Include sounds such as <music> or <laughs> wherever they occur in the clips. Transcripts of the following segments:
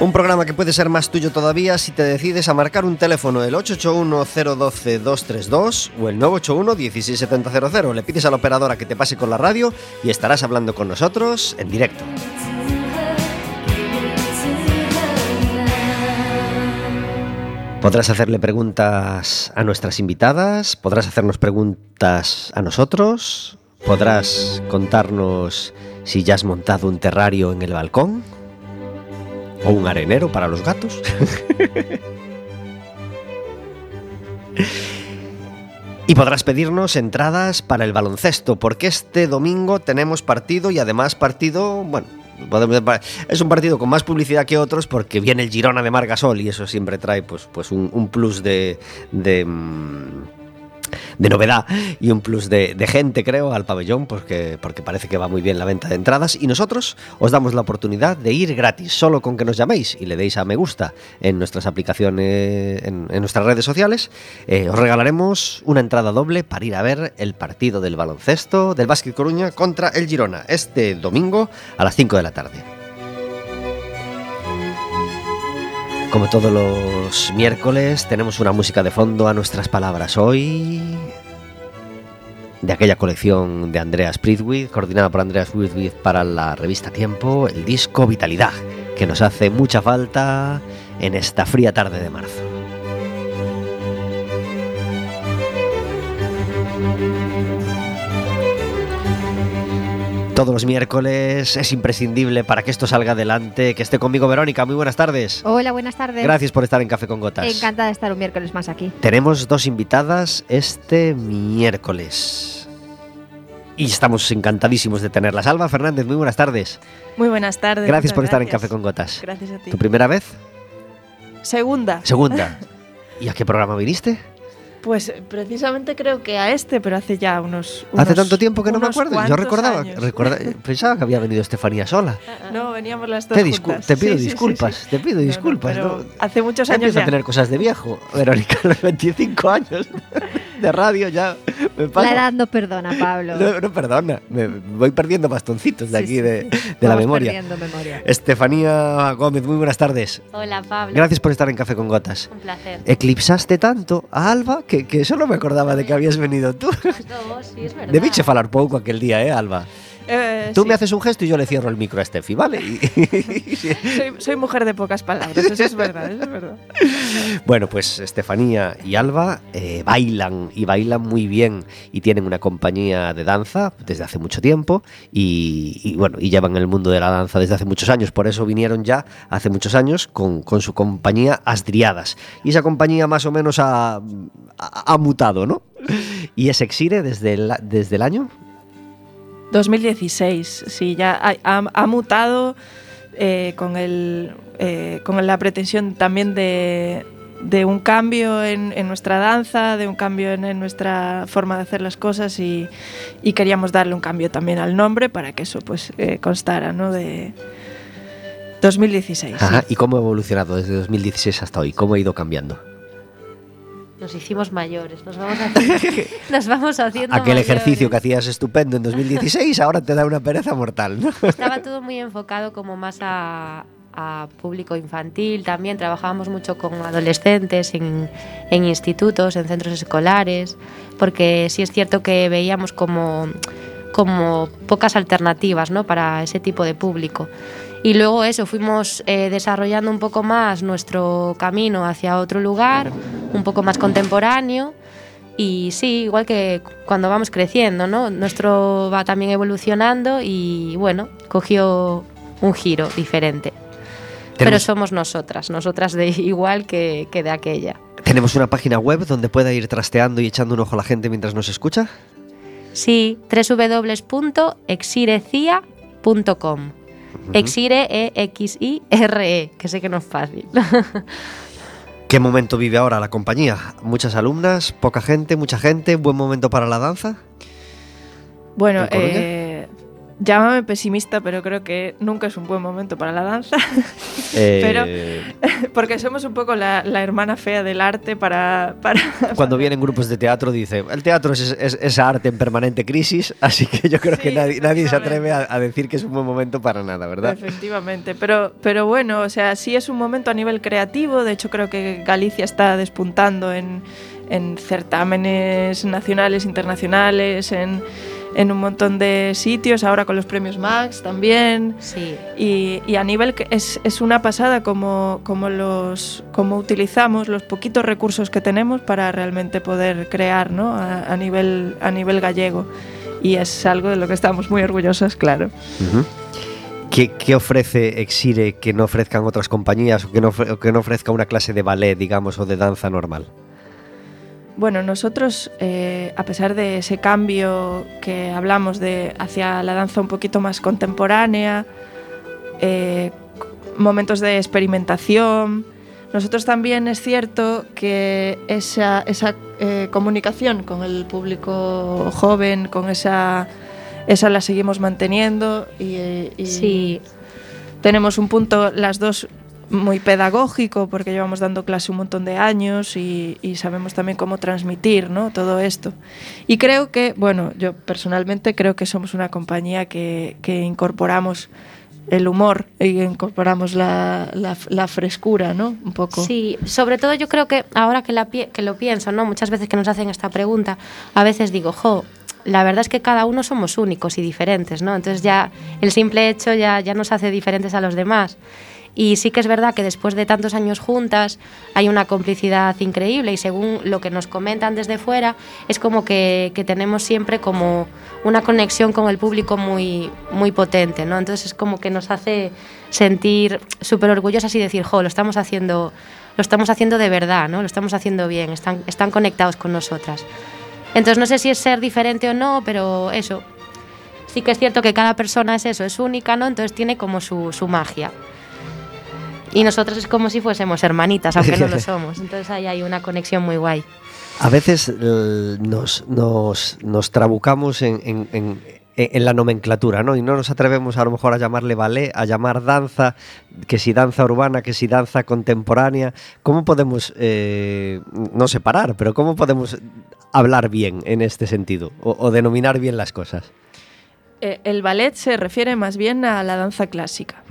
Un programa que puede ser más tuyo todavía si te decides a marcar un teléfono el 881-012-232 o el 981-16700. Le pides a la operadora que te pase con la radio y estarás hablando con nosotros en directo. Podrás hacerle preguntas a nuestras invitadas, podrás hacernos preguntas a nosotros, podrás contarnos si ya has montado un terrario en el balcón o un arenero para los gatos. <laughs> y podrás pedirnos entradas para el baloncesto, porque este domingo tenemos partido y además partido, bueno, es un partido con más publicidad que otros porque viene el Girona de Margasol y eso siempre trae pues, pues un, plus de, de mm, de novedad y un plus de, gente, creo, al pabellón, porque, porque parece que va muy bien la venta de entradas. Y nosotros os damos la oportunidad de ir gratis, solo con que nos llaméis y le deis a me gusta en nuestras aplicaciones, en, nuestras redes sociales. Eh, os regalaremos una entrada doble para ir a ver el partido del baloncesto del Básquet Coruña contra el Girona este domingo a las 5 de la tarde. Como todos los miércoles, tenemos una música de fondo a nuestras palabras. Hoy, de aquella colección de Andreas Pritwith, coordinada por Andreas Pritwith para la revista Tiempo, el disco Vitalidad, que nos hace mucha falta en esta fría tarde de marzo. Todos los miércoles. Es imprescindible para que esto salga adelante. Que esté conmigo Verónica. Muy buenas tardes. Hola, buenas tardes. Gracias por estar en Café con Gotas. Encantada de estar un miércoles más aquí. Tenemos dos invitadas este miércoles. Y estamos encantadísimos de tenerlas. Alba Fernández, muy buenas tardes. Muy buenas tardes. Gracias por estar en Café con Gotas. Gracias a ti. ¿Tu primera vez? Segunda. Segunda. ¿Y a qué programa viniste? Pues precisamente creo que a este, pero hace ya unos. hace tanto tiempo que no me acuerdo. Yo recordaba, pensaba que había venido Estefanía sola. <laughs> No, veníamos las dos. Te, juntas. te pido disculpas, te pido disculpas. hace muchos años. Empiezo a tener cosas de viejo, Verónica, <laughs> los 25 años de radio ya me pasa. La edad no perdona, Pablo. No, perdona, me voy perdiendo bastoncitos de aquí de, de la memoria. memoria. Estefanía Gómez, muy buenas tardes. Hola, Pablo. Gracias por estar en Café con Gotas. Un placer. Eclipsaste tanto a Alba que solo me acordaba de que habías venido tú. sí, es verdad. Debiche falar pouco aquel día, eh, Alba? Eh, Tú me haces un gesto y yo le cierro el micro a Steffi, ¿vale? <laughs> soy, mujer de pocas palabras, eso es verdad, eso es verdad. Bueno, pues Estefanía y Alba eh, bailan y bailan muy bien y tienen una compañía de danza desde hace mucho tiempo y, bueno, y llevan el mundo de la danza desde hace muchos años, por eso vinieron ya hace muchos años con, su compañía Asdriadas. Y esa compañía más o menos ha, ha, mutado, ¿no? Y es Exire desde desde el año 2016, sí, ya ha, mutado eh, con, el, eh, con la pretensión también de, un cambio en, nuestra danza, de un cambio en, nuestra forma de hacer las cosas y, queríamos darle un cambio también al nombre para que eso pues eh, constara, ¿no? De 2016. ¿Y cómo ha evolucionado desde 2016 hasta hoy? ¿Cómo ha ido cambiando? Nos hicimos mayores, nos vamos, haciendo, <laughs> nos vamos haciendo Aquel ejercicio que hacías estupendo en 2016 ahora te da una pereza mortal, ¿no? Estaba todo muy enfocado como más a, público infantil también, trabajábamos mucho con adolescentes en, en, institutos, en centros escolares, porque sí es cierto que veíamos como, como pocas alternativas ¿no? para ese tipo de público. Y luego eso, fuimos eh, desarrollando un poco más nuestro camino hacia otro lugar, un poco más contemporáneo. Y sí, igual que cuando vamos creciendo, ¿no? Nuestro va también evolucionando y bueno, cogió un giro diferente. Pero somos nosotras, nosotras de <laughs> igual que, que de aquella. ¿Tenemos una página web donde pueda ir trasteando y echando un ojo a la gente mientras nos escucha? Sí, www.exirecia.com. Exire, E-X-I-R-E, e, que sé que no es fácil. <laughs> ¿Qué momento vive ahora la compañía? ¿Muchas alumnas? ¿Poca gente? ¿Mucha gente? ¿Buen momento para la danza? Bueno, eh, Llámame pesimista, pero creo que nunca es un buen momento para la danza. <laughs> Eh, pero <laughs> porque somos un poco la, hermana fea del arte para... para Cuando <laughs> vienen grupos de teatro dice, el teatro es, arte en permanente crisis, así que yo creo que nadie, nadie se atreve a, decir que es un buen momento para nada, ¿verdad? Efectivamente, pero, pero bueno, o sea, sí es un momento a nivel creativo, de hecho creo que Galicia está despuntando en, en certámenes nacionales, internacionales, en en un montón de sitios, ahora con los premios Max también. Sí. Y, a nivel que es, es, una pasada como, como, los, como utilizamos los poquitos recursos que tenemos para realmente poder crear ¿no? a, nivel, a nivel gallego. Y es algo de lo que estamos muy orgullosos, claro. ¿Qué, ¿Qué, ofrece Exire que no ofrezcan otras compañías o que no, que no ofrezca una clase de ballet, digamos, o de danza normal? Bueno, nosotros, eh, a pesar de ese cambio que hablamos de hacia la danza un poquito más contemporánea, eh, momentos de experimentación, nosotros también es cierto que esa, esa eh, comunicación con el público joven, con esa, esa la seguimos manteniendo y, y sí. tenemos un punto las dos muy pedagógico porque llevamos dando clase un montón de años y, sabemos también cómo transmitir ¿no? todo esto. Y creo que, bueno, yo personalmente creo que somos una compañía que, incorporamos el humor y incorporamos la, la, frescura, ¿no? Un poco. Sí, sobre todo yo creo que ahora que, la, que lo pienso, ¿no? Muchas veces que nos hacen esta pregunta, a veces digo, jo, la verdad es que cada uno somos únicos y diferentes, ¿no? Entonces ya el simple hecho ya, ya nos hace diferentes a los demás. Y sí que es verdad que después de tantos años juntas hay una complicidad increíble y según lo que nos comentan desde fuera es como que, tenemos siempre como una conexión con el público muy, muy potente, ¿no? Entonces es como que nos hace sentir súper orgullosas y decir, jo, lo estamos haciendo, lo estamos haciendo de verdad, ¿no? Lo estamos haciendo bien, están, están conectados con nosotras. Entonces no sé si es ser diferente o no, pero eso, sí que es cierto que cada persona es eso, es única, ¿no? Entonces tiene como su, su magia. Y nosotros es como si fuésemos hermanitas, aunque no lo <laughs> somos. Entonces ahí hay una conexión muy guay. A veces nos, nos, nos trabucamos en, en, en, la nomenclatura, ¿no? Y no nos atrevemos a lo mejor a llamarle ballet, a llamar danza, que si danza urbana, que si danza contemporánea. ¿Cómo podemos, eh, no separar, pero cómo podemos hablar bien en este sentido o, denominar bien las cosas? Eh, el ballet se refiere más bien a la danza clásica.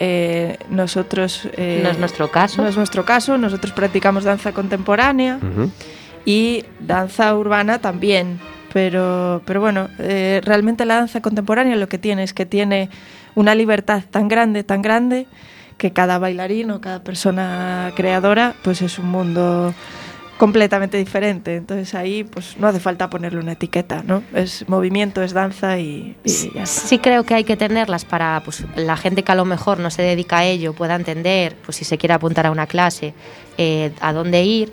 Eh, nosotros... Eh, no es nuestro caso. No es nuestro caso, nosotros practicamos danza contemporánea y danza urbana también, pero, pero bueno, eh, realmente la danza contemporánea lo que tiene es que tiene una libertad tan grande, tan grande, que cada bailarín o cada persona creadora pues es un mundo completamente diferente. Entonces ahí pues no hace falta ponerle una etiqueta, ¿no? Es movimiento, es danza y, ya Sí creo que hay que tenerlas para pues, la gente que a lo mejor no se dedica a ello pueda entender, pues si se quiere apuntar a una clase, eh, a dónde ir.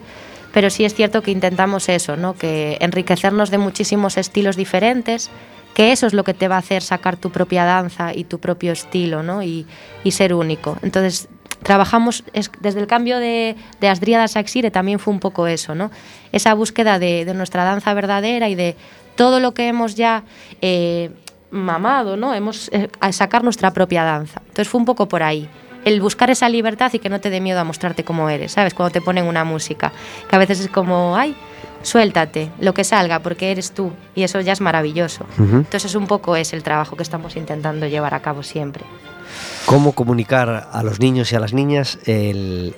Pero sí es cierto que intentamos eso, ¿no? Que enriquecernos de muchísimos estilos diferentes, que eso es lo que te va a hacer sacar tu propia danza y tu propio estilo, ¿no? Y, y ser único. Entonces trabajamos desde el cambio de, de Asdríadas a Exire también fue un poco eso, ¿no? Esa búsqueda de, nuestra danza verdadera y de todo lo que hemos ya eh, mamado, ¿no? Hemos eh, a sacar nuestra propia danza. Entonces fue un poco por ahí. El buscar esa libertad y que no te dé miedo a mostrarte cómo eres, ¿sabes? Cuando te ponen una música, que a veces es como, ay, suéltate, lo que salga, porque eres tú, y eso ya es maravilloso. Entonces un poco es el trabajo que estamos intentando llevar a cabo siempre cómo comunicar a los niños y a las niñas el,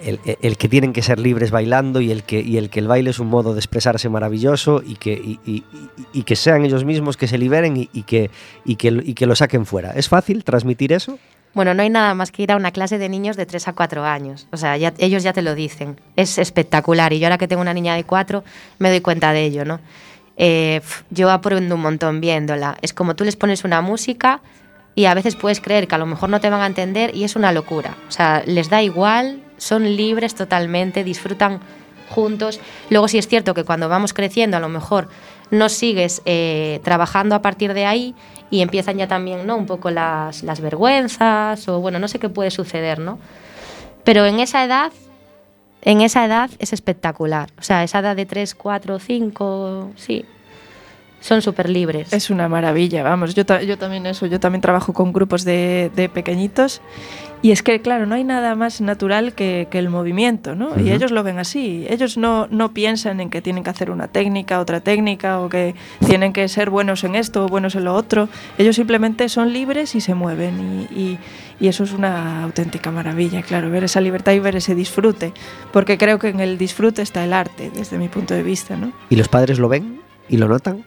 que tienen que ser libres bailando y el que, el baile es un modo de expresarse maravilloso y que, sean ellos mismos, que se liberen y, que lo saquen fuera. ¿Es fácil transmitir eso? Bueno, no hay nada más que ir a una clase de niños de 3 a 4 años. O sea, ellos ya te lo dicen. Es espectacular. Y yo ahora que tengo una niña de 4, me doy cuenta de ello, ¿no? Eh, yo aprendo un montón viéndola. Es como tú les pones una música y a veces puedes creer que a lo mejor no te van a entender y es una locura. O sea, les da igual, son libres totalmente, disfrutan juntos. Luego sí es cierto que cuando vamos creciendo a lo mejor no sigues eh, trabajando a partir de ahí y empiezan ya también ¿no? un poco las, las vergüenzas o bueno, no sé qué puede suceder, ¿no? Pero en esa edad, en esa edad es espectacular. O sea, esa edad de 3, 4, 5, sí, son súper libres. Es una maravilla, vamos. Yo, yo también eso, yo también trabajo con grupos de, de pequeñitos y es que, claro, no hay nada más natural que, que el movimiento, ¿no? Uh -huh. Y ellos lo ven así. Ellos no, no piensan en que tienen que hacer una técnica, otra técnica, o que tienen que ser buenos en esto o buenos en lo otro. Ellos simplemente son libres y se mueven. Y, y, y eso es una auténtica maravilla, claro, ver esa libertad y ver ese disfrute. Porque creo que en el disfrute está el arte, desde mi punto de vista, ¿no? ¿Y los padres lo ven y lo notan?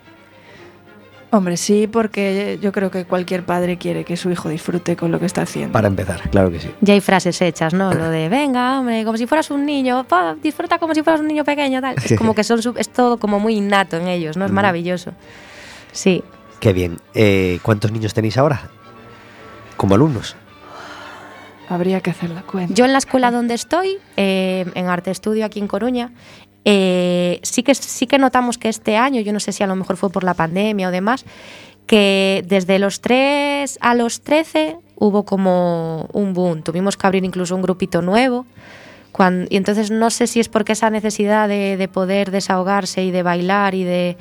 Hombre, sí, porque yo creo que cualquier padre quiere que su hijo disfrute con lo que está haciendo. Para empezar, claro que sí. Ya hay frases hechas, ¿no? Lo de, <clears throat> venga, hombre, como si fueras un niño, pa, disfruta como si fueras un niño pequeño, tal. Es como que son, es todo como muy innato en ellos, ¿no? Es maravilloso. Sí. Qué bien. Eh, ¿Cuántos niños tenéis ahora? Como alumnos. Habría que hacer la cuenta. Yo en la escuela donde estoy, eh, en Arte Estudio aquí en Coruña, eh, sí, que, sí que notamos que este año, yo no sé si a lo mejor fue por la pandemia o demás, que desde los 3 a los 13 hubo como un boom. Tuvimos que abrir incluso un grupito nuevo. Cuando, y entonces no sé si es porque esa necesidad de, de poder desahogarse y de bailar y de,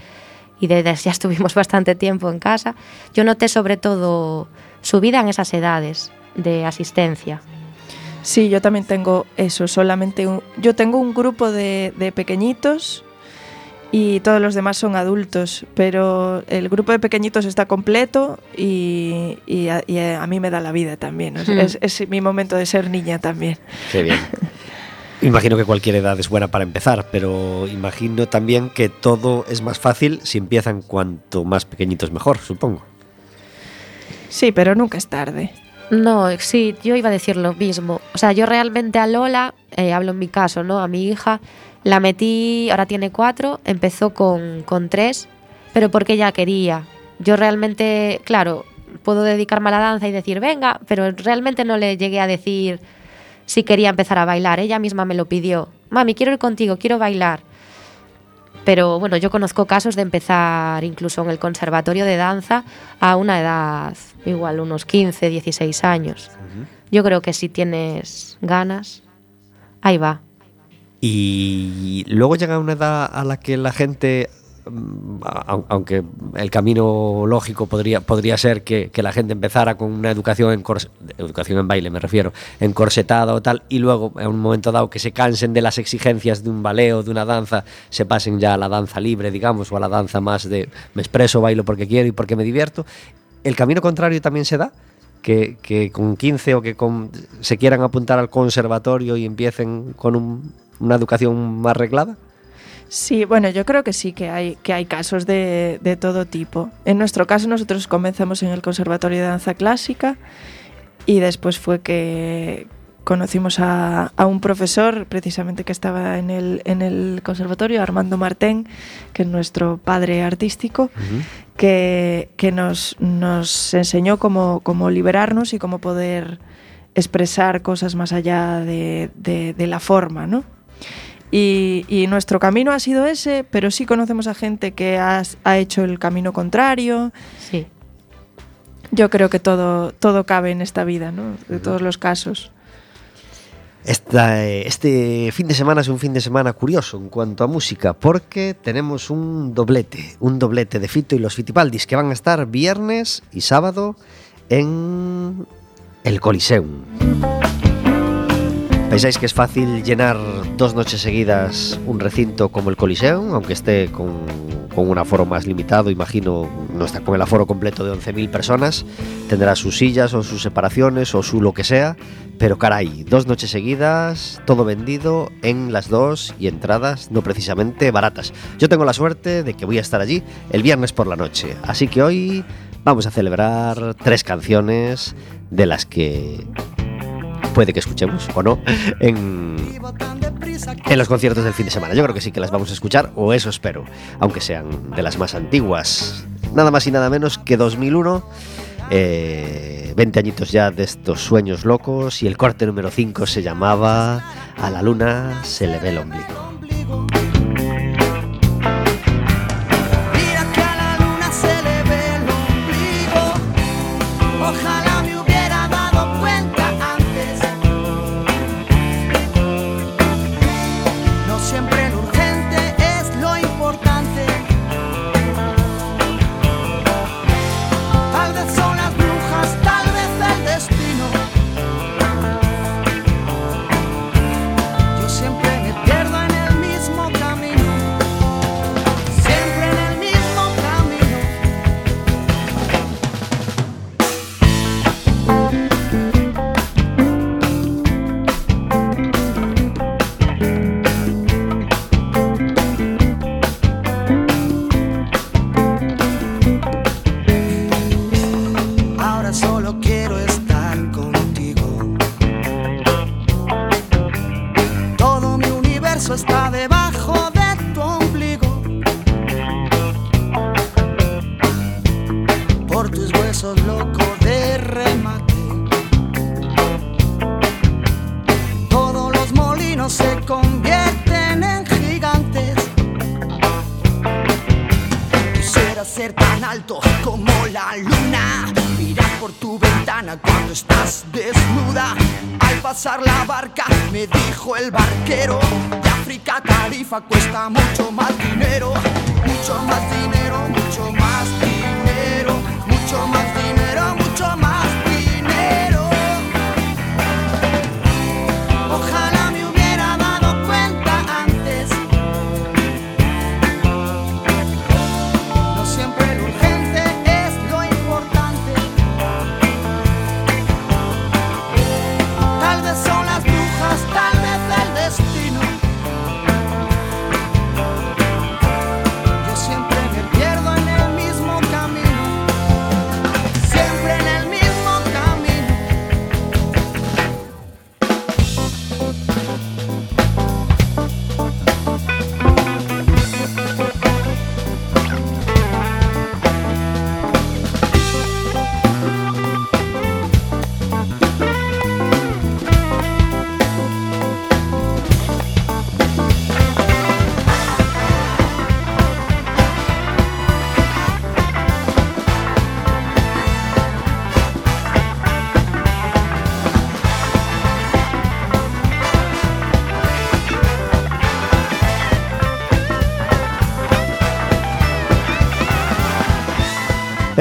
y de, de, ya estuvimos <laughs> bastante tiempo en casa, yo noté sobre todo subida en esas edades de asistencia. Sí, yo también tengo eso, solamente un, yo tengo un grupo de, de, pequeñitos y todos los demás son adultos, pero el grupo de pequeñitos está completo y, y, a, y a, mí me da la vida también. Mm. Es, es, mi momento de ser niña también. Qué bien. <laughs> Imagino que cualquier edad es buena para empezar, pero imagino también que todo es más fácil si empiezan cuanto más pequeñitos mejor, supongo. Sí, pero nunca es tarde. No, sí, yo iba a decir lo mismo. O sea, yo realmente a Lola, eh, hablo en mi caso, ¿no? A mi hija, la metí, ahora tiene cuatro, empezó con, con tres, pero porque ella quería. Yo realmente, claro, puedo dedicarme a la danza y decir, venga, pero realmente no le llegué a decir si quería empezar a bailar. Ella misma me lo pidió. Mami, quiero ir contigo, quiero bailar. Pero bueno, yo conozco casos de empezar incluso en el conservatorio de danza a una edad igual, unos 15, 16 años. Uh -huh. Yo creo que si tienes ganas, ahí va. Y luego llega una edad a la que la gente aunque el camino lógico podría, podría ser que, la gente empezara con una educación en educación en baile, me refiero, encorsetada o tal, y luego en un momento dado que se cansen de las exigencias de un ballet o de una danza, se pasen ya a la danza libre, digamos, o a la danza más de me expreso, bailo porque quiero y porque me divierto. El camino contrario también se da. Que, con 15 o que con, se quieran apuntar al conservatorio y empiecen con un, una educación más reglada? Sí, bueno, yo creo que sí que hay, que hay casos de, de, todo tipo. En nuestro caso nosotros comenzamos en el Conservatorio de Danza Clásica y después fue que conocimos a, a un profesor precisamente que estaba en el, en el conservatorio, Armando Martén, que es nuestro padre artístico, uh -huh. que, que nos, nos enseñó cómo, cómo liberarnos y cómo poder expresar cosas más allá de, de, de la forma, ¿no? Y, y, nuestro camino ha sido ese, pero sí conocemos a gente que ha, ha hecho el camino contrario. Sí. Yo creo que todo, todo cabe en esta vida, ¿no? De todos los casos. Esta, este fin de semana es un fin de semana curioso en cuanto a música, porque tenemos un doblete, un doblete de Fito y los Fitipaldis que van a estar viernes y sábado en el Coliseum. ¿Pensáis que es fácil llenar dos noches seguidas un recinto como el Coliseum, aunque esté con, con un aforo más limitado? Imagino, no está con el aforo completo de 11.000 personas, tendrá sus sillas o sus separaciones o su lo que sea, pero caray, dos noches seguidas, todo vendido en las dos y entradas no precisamente baratas. Yo tengo la suerte de que voy a estar allí el viernes por la noche, así que hoy vamos a celebrar tres canciones de las que puede que escuchemos o no en, en los conciertos del fin de semana. Yo creo que sí que las vamos a escuchar, o eso espero, aunque sean de las más antiguas. Nada más y nada menos que 2001. 20 eh, añitos ya de estos sueños locos y el corte número 5 se llamaba A la luna se le ve el ombligo.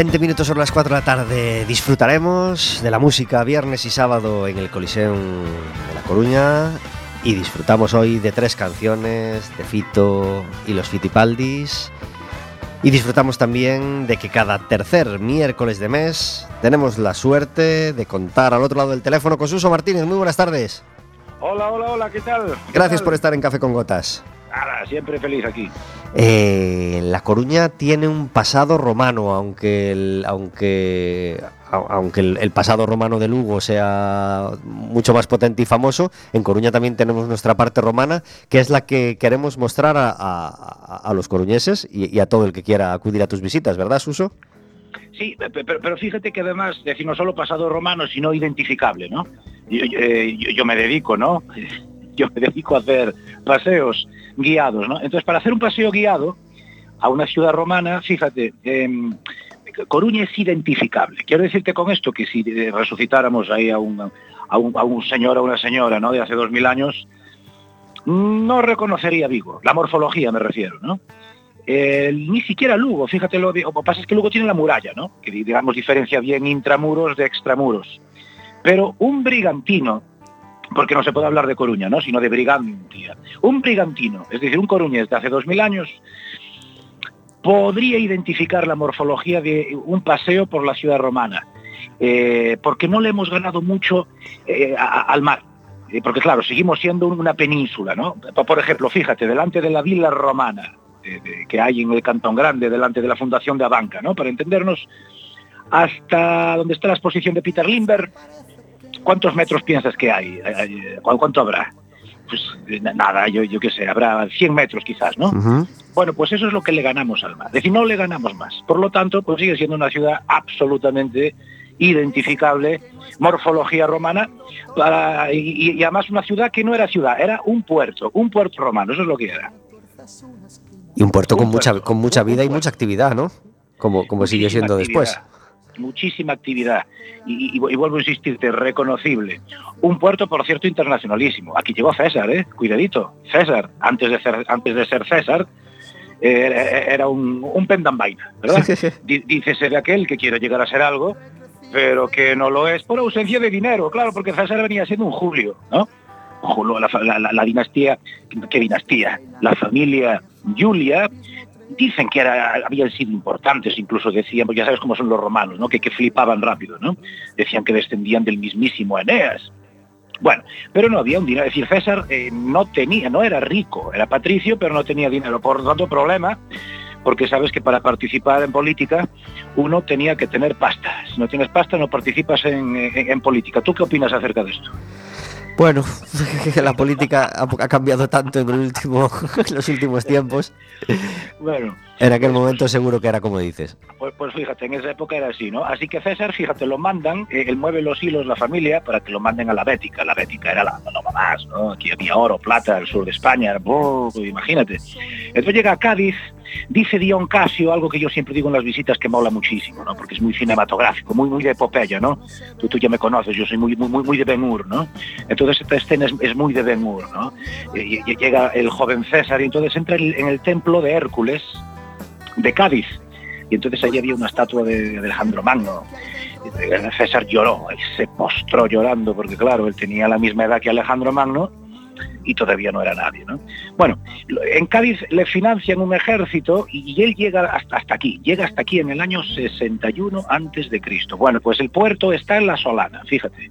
20 minutos sobre las 4 de la tarde disfrutaremos de la música viernes y sábado en el Coliseum de La Coruña y disfrutamos hoy de tres canciones de Fito y los Fitipaldis y disfrutamos también de que cada tercer miércoles de mes tenemos la suerte de contar al otro lado del teléfono con Suso Martínez. Muy buenas tardes. Hola, hola, hola, ¿qué tal? ¿Qué Gracias tal? por estar en Café con Gotas. Nada, siempre feliz aquí. Eh, la Coruña tiene un pasado romano, aunque el, aunque, au- aunque el, el pasado romano de Lugo sea mucho más potente y famoso, en Coruña también tenemos nuestra parte romana, que es la que queremos mostrar a, a- a- a los coruñeses y, y a todo el que quiera acudir a tus visitas, ¿verdad, Suso? Sí, pe- pe- pero, pero fíjate que además, no solo pasado romano, sino identificable, ¿no? Yo, yo- eh, yo- yo me dedico, ¿no? Yo me dedico a hacer paseos guiados, ¿no? Entonces, para hacer un paseo guiado a una ciudad romana, fíjate, em, Coruña es identificable. Quiero decirte con esto que si eh, resucitáramos ahí a un, a un, a señor o una señora, ¿no? De hace dos mil años, no reconocería Vigo. La morfología me refiero, ¿no? Ni siquiera Lugo, fíjate lo, lo que pasa es que Lugo tiene la muralla, ¿no? Que digamos diferencia bien intramuros de extramuros. Pero un brigantino, porque no se puede hablar de Coruña, ¿no? Sino de brigantia. Un brigantino, es decir, un coruñés de hace dos mil años, podría identificar la morfología de un paseo por la ciudad romana, eh, porque no le hemos ganado mucho eh, al mar. Eh, porque claro, seguimos siendo una península, ¿no? Por ejemplo, fíjate, delante de la villa romana que hay en el Cantón Grande, delante de la Fundación de Abanca, ¿no? Para entendernos, hasta donde está la exposición de Peter Limber, ¿cuántos metros piensas que hay? Eh, eh, ¿cu- ¿Cuánto habrá? Pues eh, na- nada, yo, yo qué sé, habrá 100 metros quizás, ¿no? Bueno, pues eso es lo que le ganamos al mar. Es decir, no le ganamos más. Por lo tanto, pues sigue siendo una ciudad absolutamente identificable, morfología romana, para, y, y además una ciudad que no era ciudad, era un puerto, un puerto romano, eso es lo que era. Y un puerto con mucha, con mucha vida y mucha actividad, ¿no? Como, como sigue siendo después. Muchísima actividad. Y, y- y vuelvo a insistirte, reconocible. Un puerto, por cierto, internacionalísimo. Aquí llegó César, ¿eh? Cuidadito. César, antes de ser, antes de ser César, eh, era, era un, un pendambaina, ¿verdad? Di- Dícese de aquel que quiere llegar a ser algo, pero que no lo es por ausencia de dinero, claro, porque César venía siendo un Julio, ¿no? Julio, la- la- la dinastía, ¿qué dinastía? La familia Julia, dicen que habían sido importantes, incluso decían, pues ya sabes cómo son los romanos, ¿no? Que, que flipaban rápido, ¿no? Decían que descendían del mismísimo Eneas. Bueno, pero no había un dinero, es decir, César eh, no tenía, no era rico, era patricio, pero no tenía dinero, por lo tanto problema, porque sabes que para participar en política uno tenía que tener pasta. Si no tienes pasta no participas en- en política. ¿Tú qué opinas acerca de esto? Bueno, <laughs> la política ha, cambiado tanto en, el último, <laughs> en los últimos tiempos. Bueno. En aquel momento seguro que era como dices. Pues, pues, fíjate, en esa época era así, ¿no? Así que César, fíjate, lo mandan, eh, él mueve los hilos la familia para que lo manden a la Bética. La Bética era la no más, ¿no? Aquí había oro, plata, al sur de España, imagínate. Entonces llega a Cádiz, dice Dion Casio algo que yo siempre digo en las visitas que mola muchísimo, ¿no? Porque es muy cinematográfico, muy muy de epopeya, ¿no? Tú, tú ya me conoces, yo soy muy muy muy, muy de Ben Hur, ¿no? Entonces esta escena es, muy de Ben Hur, ¿no? Y, llega el joven César y entonces entra en el templo de Hércules de Cádiz. Y entonces allí había una estatua de, Alejandro Magno. César lloró, y se postró llorando, porque claro, él tenía la misma edad que Alejandro Magno y todavía no era nadie. ¿no? Bueno, en Cádiz le financian un ejército y él llega hasta, hasta aquí, llega hasta aquí en el año 61 antes de Cristo. Bueno, pues el puerto está en la Solana, fíjate.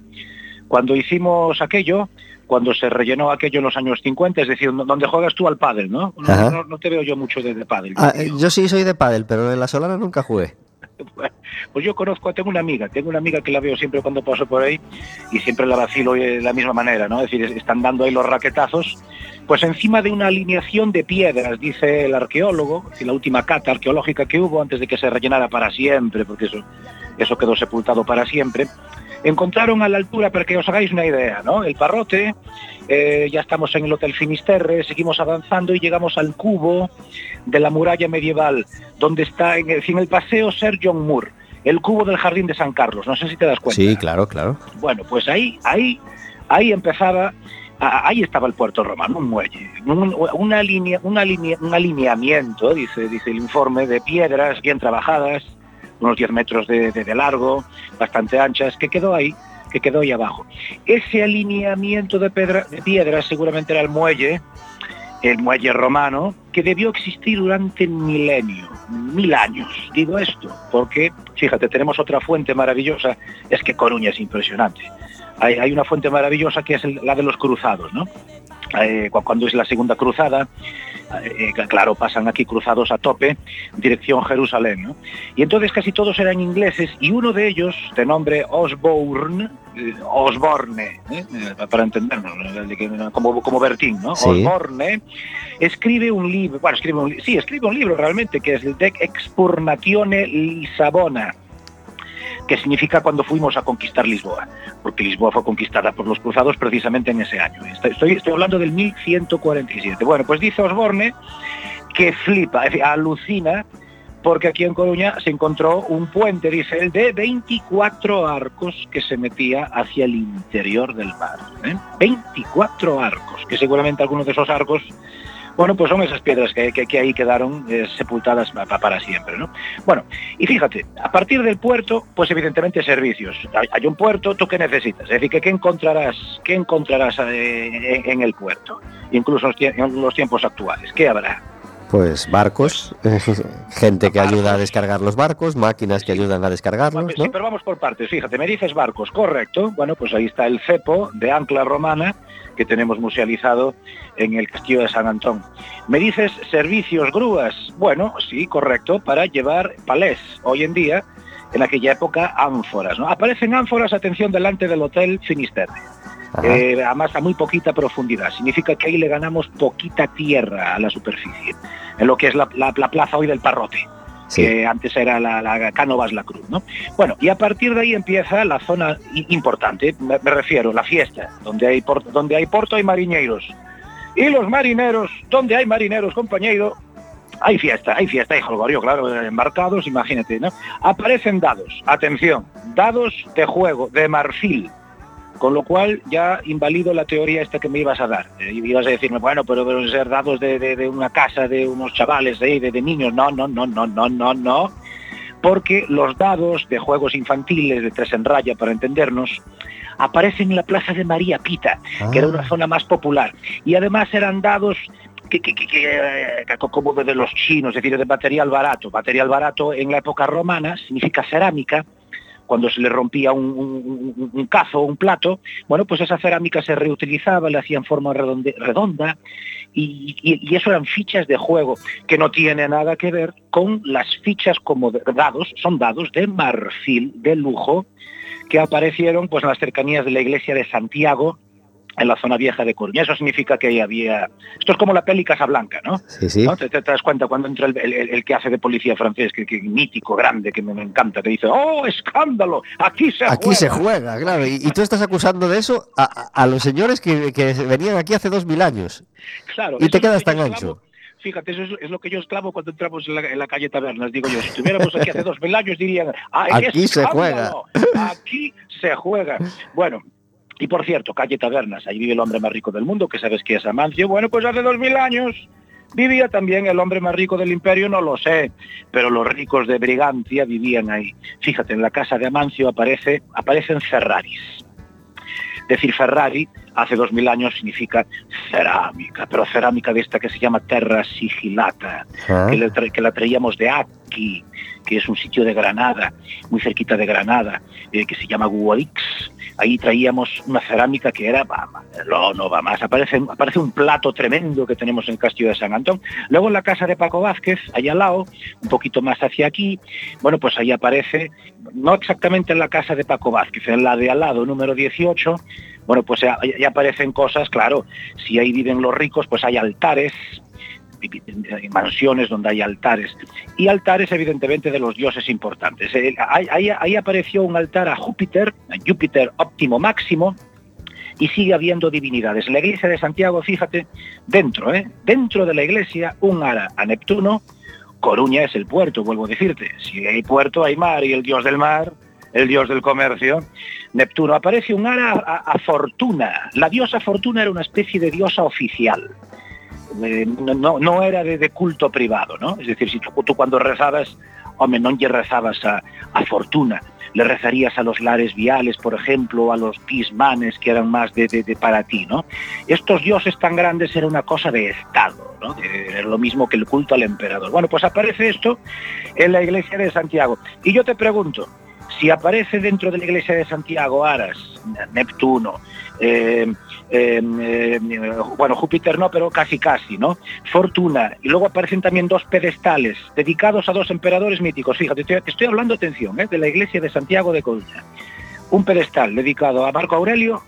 Cuando hicimos aquello, cuando se rellenó aquello en los años 50, es decir, donde juegas tú al pádel, ¿no? No, te veo yo mucho de, pádel. Ah, yo sí soy de pádel, pero en la Solana nunca jugué. <laughs> Pues yo conozco, tengo una amiga, tengo una amiga que la veo siempre cuando paso por ahí y siempre la vacilo de la misma manera, ¿no? Es decir, están dando ahí los raquetazos, pues encima de una alineación de piedras, dice el arqueólogo, y la última cata arqueológica que hubo antes de que se rellenara para siempre, porque eso, eso quedó sepultado para siempre, encontraron a la altura, para que os hagáis una idea, ¿no? El Parrote, eh, ya estamos en el Hotel Finisterre, seguimos avanzando y llegamos al cubo de la muralla medieval, donde está en el, en el paseo Sir John Moore, el cubo del Jardín de San Carlos. No sé si te das cuenta. Sí, claro, claro. Bueno, pues ahí, ahí, ahí empezaba ahí estaba el puerto romano, un muelle, una línea, una línea, un alineamiento, dice, dice el informe, de piedras bien trabajadas, unos 10 metros de, largo, bastante anchas, que quedó ahí, que quedó ahí abajo. Ese alineamiento de, pedra, de piedras seguramente era el muelle, el muelle romano, que debió existir durante milenio, mil años. Digo esto porque, fíjate, tenemos otra fuente maravillosa, es que Coruña es impresionante. Hay, una fuente maravillosa que es la de los cruzados, ¿no? Eh, cuando es la segunda cruzada, eh, claro, pasan aquí cruzados a tope, dirección Jerusalén, ¿no? Y entonces casi todos eran ingleses y uno de ellos, de nombre Osborne, eh, Osborne, para entendernos, como, como Bertín, ¿no? Osborne, escribe un libro, bueno, escribe un, sí, escribe un libro realmente, que es el De Expurnatione Lisabona, que significa cuando fuimos a conquistar Lisboa, porque Lisboa fue conquistada por los cruzados precisamente en ese año. Estoy, estoy hablando del 1147. Bueno, pues dice Osborne que flipa, alucina, porque aquí en Coruña se encontró un puente, dice él, de 24 arcos que se metía hacia el interior del mar. 24 ¿eh? arcos, que seguramente algunos de esos arcos bueno, pues son esas piedras que, ahí quedaron eh, sepultadas para, siempre, ¿no? Bueno, y fíjate, a partir del puerto, pues evidentemente servicios. Hay, un puerto, ¿tú qué necesitas? Es decir, que ¿qué encontrarás, qué encontrarás eh, en, el puerto? Incluso en los tiempos actuales, ¿qué habrá? Pues barcos, <laughs> gente que ayuda a descargar los barcos, máquinas que ayudan a descargarlos. ¿no? Sí, pero vamos por partes. Fíjate, me dices barcos, correcto. Bueno, pues ahí está el cepo de ancla romana que tenemos musealizado en el castillo de San Antón. Me dices servicios grúas. Bueno, sí, correcto, para llevar palés. Hoy en día, en aquella época, ánforas. ¿no? Aparecen ánforas, atención, delante del Hotel Finisterre. Eh, además a muy poquita profundidad. Significa que ahí le ganamos poquita tierra a la superficie, en lo que es la, plaza hoy del Parrote. que antes era la, la Cánovas La Cruz, ¿no? Bueno, y a partir de ahí empieza la zona importante, me, refiero, la fiesta, donde hay, donde hay porto hay marineros. Y los marineros, donde hay marineros, compañero, hay fiesta, hay fiesta, hay jolgorio, claro, embarcados, imagínate, ¿no? Aparecen dados, atención, dados de juego, de marfil, con lo cual ya invalido la teoría esta que me ibas a dar. Eh, y ibas a decirme, bueno, pero deben ser dados de, una casa de unos chavales, de, de, niños. No, no, no, no, no, no, no. Porque los dados de juegos infantiles, de tres en raya, para entendernos, aparecen en la Plaza de María Pita, que era una ah. zona más popular. Y además eran dados que, que, que, eh, como de los chinos, es decir, de material barato. Material barato en la época romana significa cerámica, cuando se le rompía un, cazo o un plato, bueno, pues esa cerámica se reutilizaba, le hacían forma redonda y, eso eran fichas de juego que no tiene nada que ver con las fichas como dados, son dados de marfil de lujo que aparecieron pues en las cercanías de la iglesia de Santiago en la zona vieja de Coruña. Eso significa que ahí había... Esto es como la peli Casablanca, ¿no? Sí, sí. ¿No? Te, te das cuenta cuando entra el, el- el que hace de policía francés, que, que mítico, grande, que me, me encanta, que dice, ¡oh, escándalo! Aquí se Aquí juega". se juega, claro. Y, y tú estás acusando de eso a, a- los señores que, que venían aquí hace dos mil años. Claro, Y te quedas que tan ancho. Fíjate, eso es, es lo que yo esclavo cuando entramos en la, en la calle Tabernas. Digo yo, si estuviéramos aquí hace dos mil años dirían, ¡ay, Aquí se escándalo! Aquí se juega. Bueno, y por cierto, calle Tabernas, ahí vive el hombre más rico del mundo, que sabes que es Amancio. Bueno, pues hace dos mil años vivía también el hombre más rico del imperio, no lo sé, pero los ricos de Brigantia vivían ahí. Fíjate, en la casa de Amancio aparece, aparecen Ferraris. Decir Ferrari hace dos mil años significa cerámica, pero cerámica de esta que se llama terra sigilata, Ah. que, le tra- que la traíamos de aquí, que es un sitio de Granada, muy cerquita de Granada, eh, que se llama Guadix. Ahí traíamos una cerámica que era, no, no va más, aparece, aparece un plato tremendo que tenemos en el Castillo de San Antón. Luego en la casa de Paco Vázquez, allá al lado, un poquito más hacia aquí, bueno, pues ahí aparece, no exactamente en la casa de Paco Vázquez, en la de al lado, número 18, bueno, pues ya, aparecen cosas, claro, si ahí viven los ricos, pues hay altares, mansiones donde hay altares y altares evidentemente de los dioses importantes. Eh, ahí, apareció un altar a Júpiter, a Júpiter óptimo máximo, y sigue habiendo divinidades. La iglesia de Santiago, fíjate, dentro, ¿eh? dentro de la iglesia, un ara a Neptuno, Coruña es el puerto, vuelvo a decirte. Si hay puerto, hay mar, y el dios del mar, el dios del comercio, Neptuno. Aparece un ara a, Fortuna. La diosa Fortuna era una especie de diosa oficial. Eh, no, no- era de, culto privado, ¿no? Es decir, si tú, cuando rezabas, hombre, no rezabas a, a Fortuna, le rezarías a los lares viales, por ejemplo, a los pismanes, que eran más de, de- para ti, ¿no? Estos dioses tan grandes era una cosa de Estado, ¿no? Era lo mismo que el culto al emperador. Bueno, pues aparece esto en la iglesia de Santiago. Y yo te pregunto, si aparece dentro de la iglesia de Santiago Aras, Neptuno, eh, eh, eh, bueno, Júpiter no, pero casi casi, ¿no? Fortuna, y luego aparecen también dos pedestales dedicados a dos emperadores míticos. Fíjate, te estoy hablando, atención, de la iglesia de Santiago de Coruña. Un pedestal dedicado a Marco Aurelio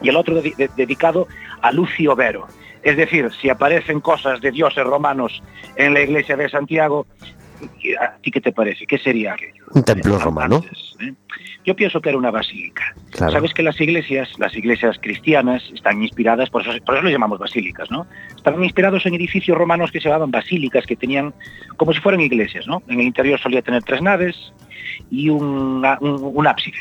y el otro dedi- de- dedicado a Lucio Vero. Es decir, si aparecen cosas de dioses romanos en la iglesia de Santiago, ¿a ti qué te parece? ¿Qué sería aquello? Un templo romano. Antes, ¿eh? Yo pienso que era una basílica. Claro. Sabes que las iglesias, las iglesias cristianas, están inspiradas, por eso, por eso llamamos basílicas, ¿no? Estaban inspirados en edificios romanos que se llamaban basílicas, que tenían como si fueran iglesias, ¿no? En el interior solía tener tres naves y una- un, un ábside.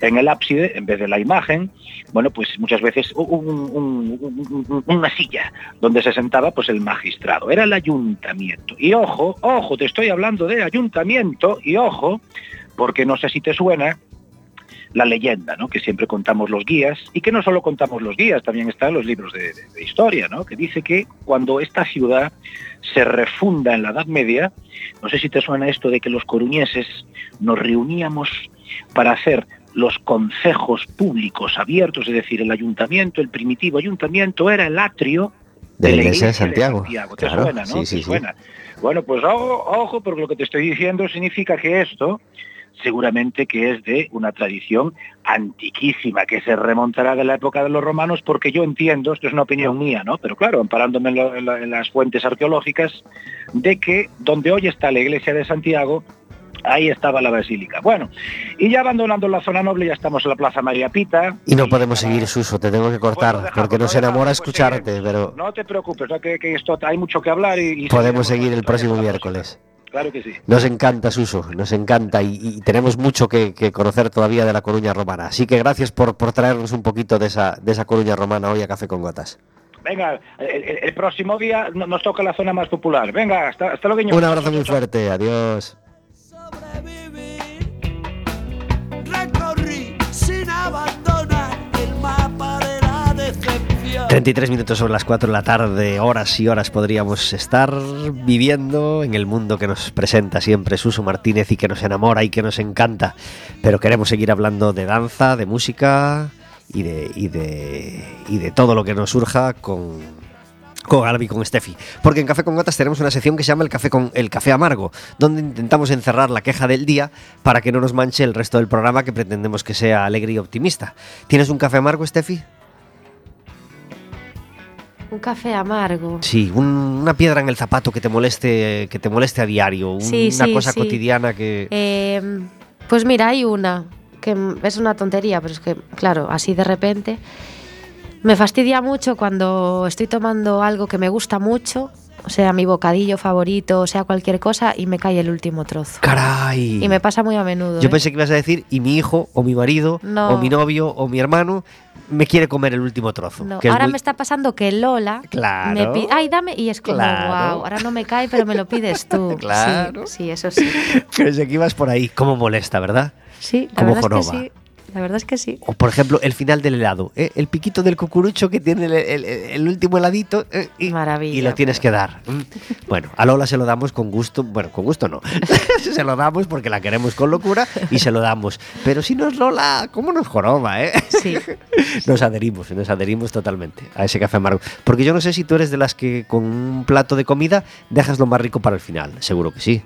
En el ábside, en vez de la imagen, bueno, pues muchas veces un- un- un- un- una silla donde se sentaba pues el magistrado. Era el ayuntamiento. Y ojo, ojo, te estoy hablando de ayuntamiento y ojo, porque no sé si te suena, la leyenda, ¿no? Que siempre contamos los guías y que no solo contamos los guías, también están los libros de, de- de historia, ¿no? Que dice que cuando esta ciudad se refunda en la Edad Media, no sé si te suena esto de que los coruñeses nos reuníamos para hacer los concejos públicos abiertos, es decir, el ayuntamiento, el primitivo ayuntamiento era el atrio De la iglesia de Santiago. ¿Te Claro, suena, no? sí, ¿Te sí. suena? Bueno, pues ojo, ojo, porque lo que te estoy diciendo significa que esto seguramente que es de una tradición antiquísima, que se remontará de la época de los romanos, porque yo entiendo, esto es una opinión mía, ¿no? Pero claro, amparándome la- en las fuentes arqueológicas, de que donde hoy está la iglesia de Santiago, ahí estaba la basílica. Bueno, y ya abandonando la zona noble, ya estamos en la Plaza María Pita. Y no podemos seguir, Suso, te tengo que cortar, Bueno, dejamos, porque nos no, enamora pues escucharte, pero No te preocupes, ¿no? que, que esto hay mucho que hablar y... y podemos seguir el próximo miércoles. Claro que sí. Nos encanta, Suso, nos encanta y, y tenemos mucho que, que conocer todavía de la Coruña romana. Así que gracias por, por traernos un poquito de esa, de esa Coruña romana hoy a Café con Gotas. Venga, el, próximo día no- nos toca la zona más popular. Venga, hasta, hasta luego. Un abrazo muy fuerte, adiós. 33 minutos sobre las 4 de la tarde, horas y horas podríamos estar viviendo en el mundo que nos presenta siempre Suso Martínez y que nos enamora y que nos encanta. Pero queremos seguir hablando de danza, de música y de, y de, y de todo lo que nos surja con, con Albi con Steffi. Porque en Café con Gotas tenemos una sección que se llama el Café, con, el Café Amargo, donde intentamos encerrar la queja del día para que no nos manche el resto del programa que pretendemos que sea alegre y optimista. ¿Tienes un café amargo, Steffi? Un café amargo. Sí, un- una piedra en el zapato que te moleste, que te moleste a diario, un- Sí, una sí, cosa sí. cotidiana que... Eh, pues mira, hay una que es una tontería, pero es que, claro, así de repente me fastidia mucho cuando estoy tomando algo que me gusta mucho, o sea, mi bocadillo favorito, o sea, cualquier cosa, y me cae el último trozo. ¡Caray! Y me pasa muy a menudo. Yo ¿eh? pensé que ibas a decir, y mi hijo, o mi marido, No. o mi novio, o mi hermano, me quiere comer el último trozo. No, que ahora muy- me está pasando que Lola Claro. me pide, ay, dame, y es como, Claro. wow, ahora no me cae, pero me lo pides tú. <laughs> Claro. Sí, sí, eso sí. <laughs> Pensé que ibas por ahí. Cómo molesta, ¿verdad? Sí, la Como verdad es joroba. que sí. La verdad es que sí. O por ejemplo, el final del helado. ¿eh? El piquito del cucurucho que tiene el, el- el último heladito. ¿eh? y, lo tienes que dar. Mm. Bueno, a Lola se lo damos con gusto. Bueno, con gusto no. <laughs> se lo damos porque la queremos con locura y se lo damos. Pero si no es Lola, ¿cómo nos joroba, eh? Sí. <laughs> Nos adherimos, nos adherimos totalmente a ese café amargo. Porque yo no sé si tú eres de las que con un plato de comida dejas lo más rico para el final. Seguro que sí.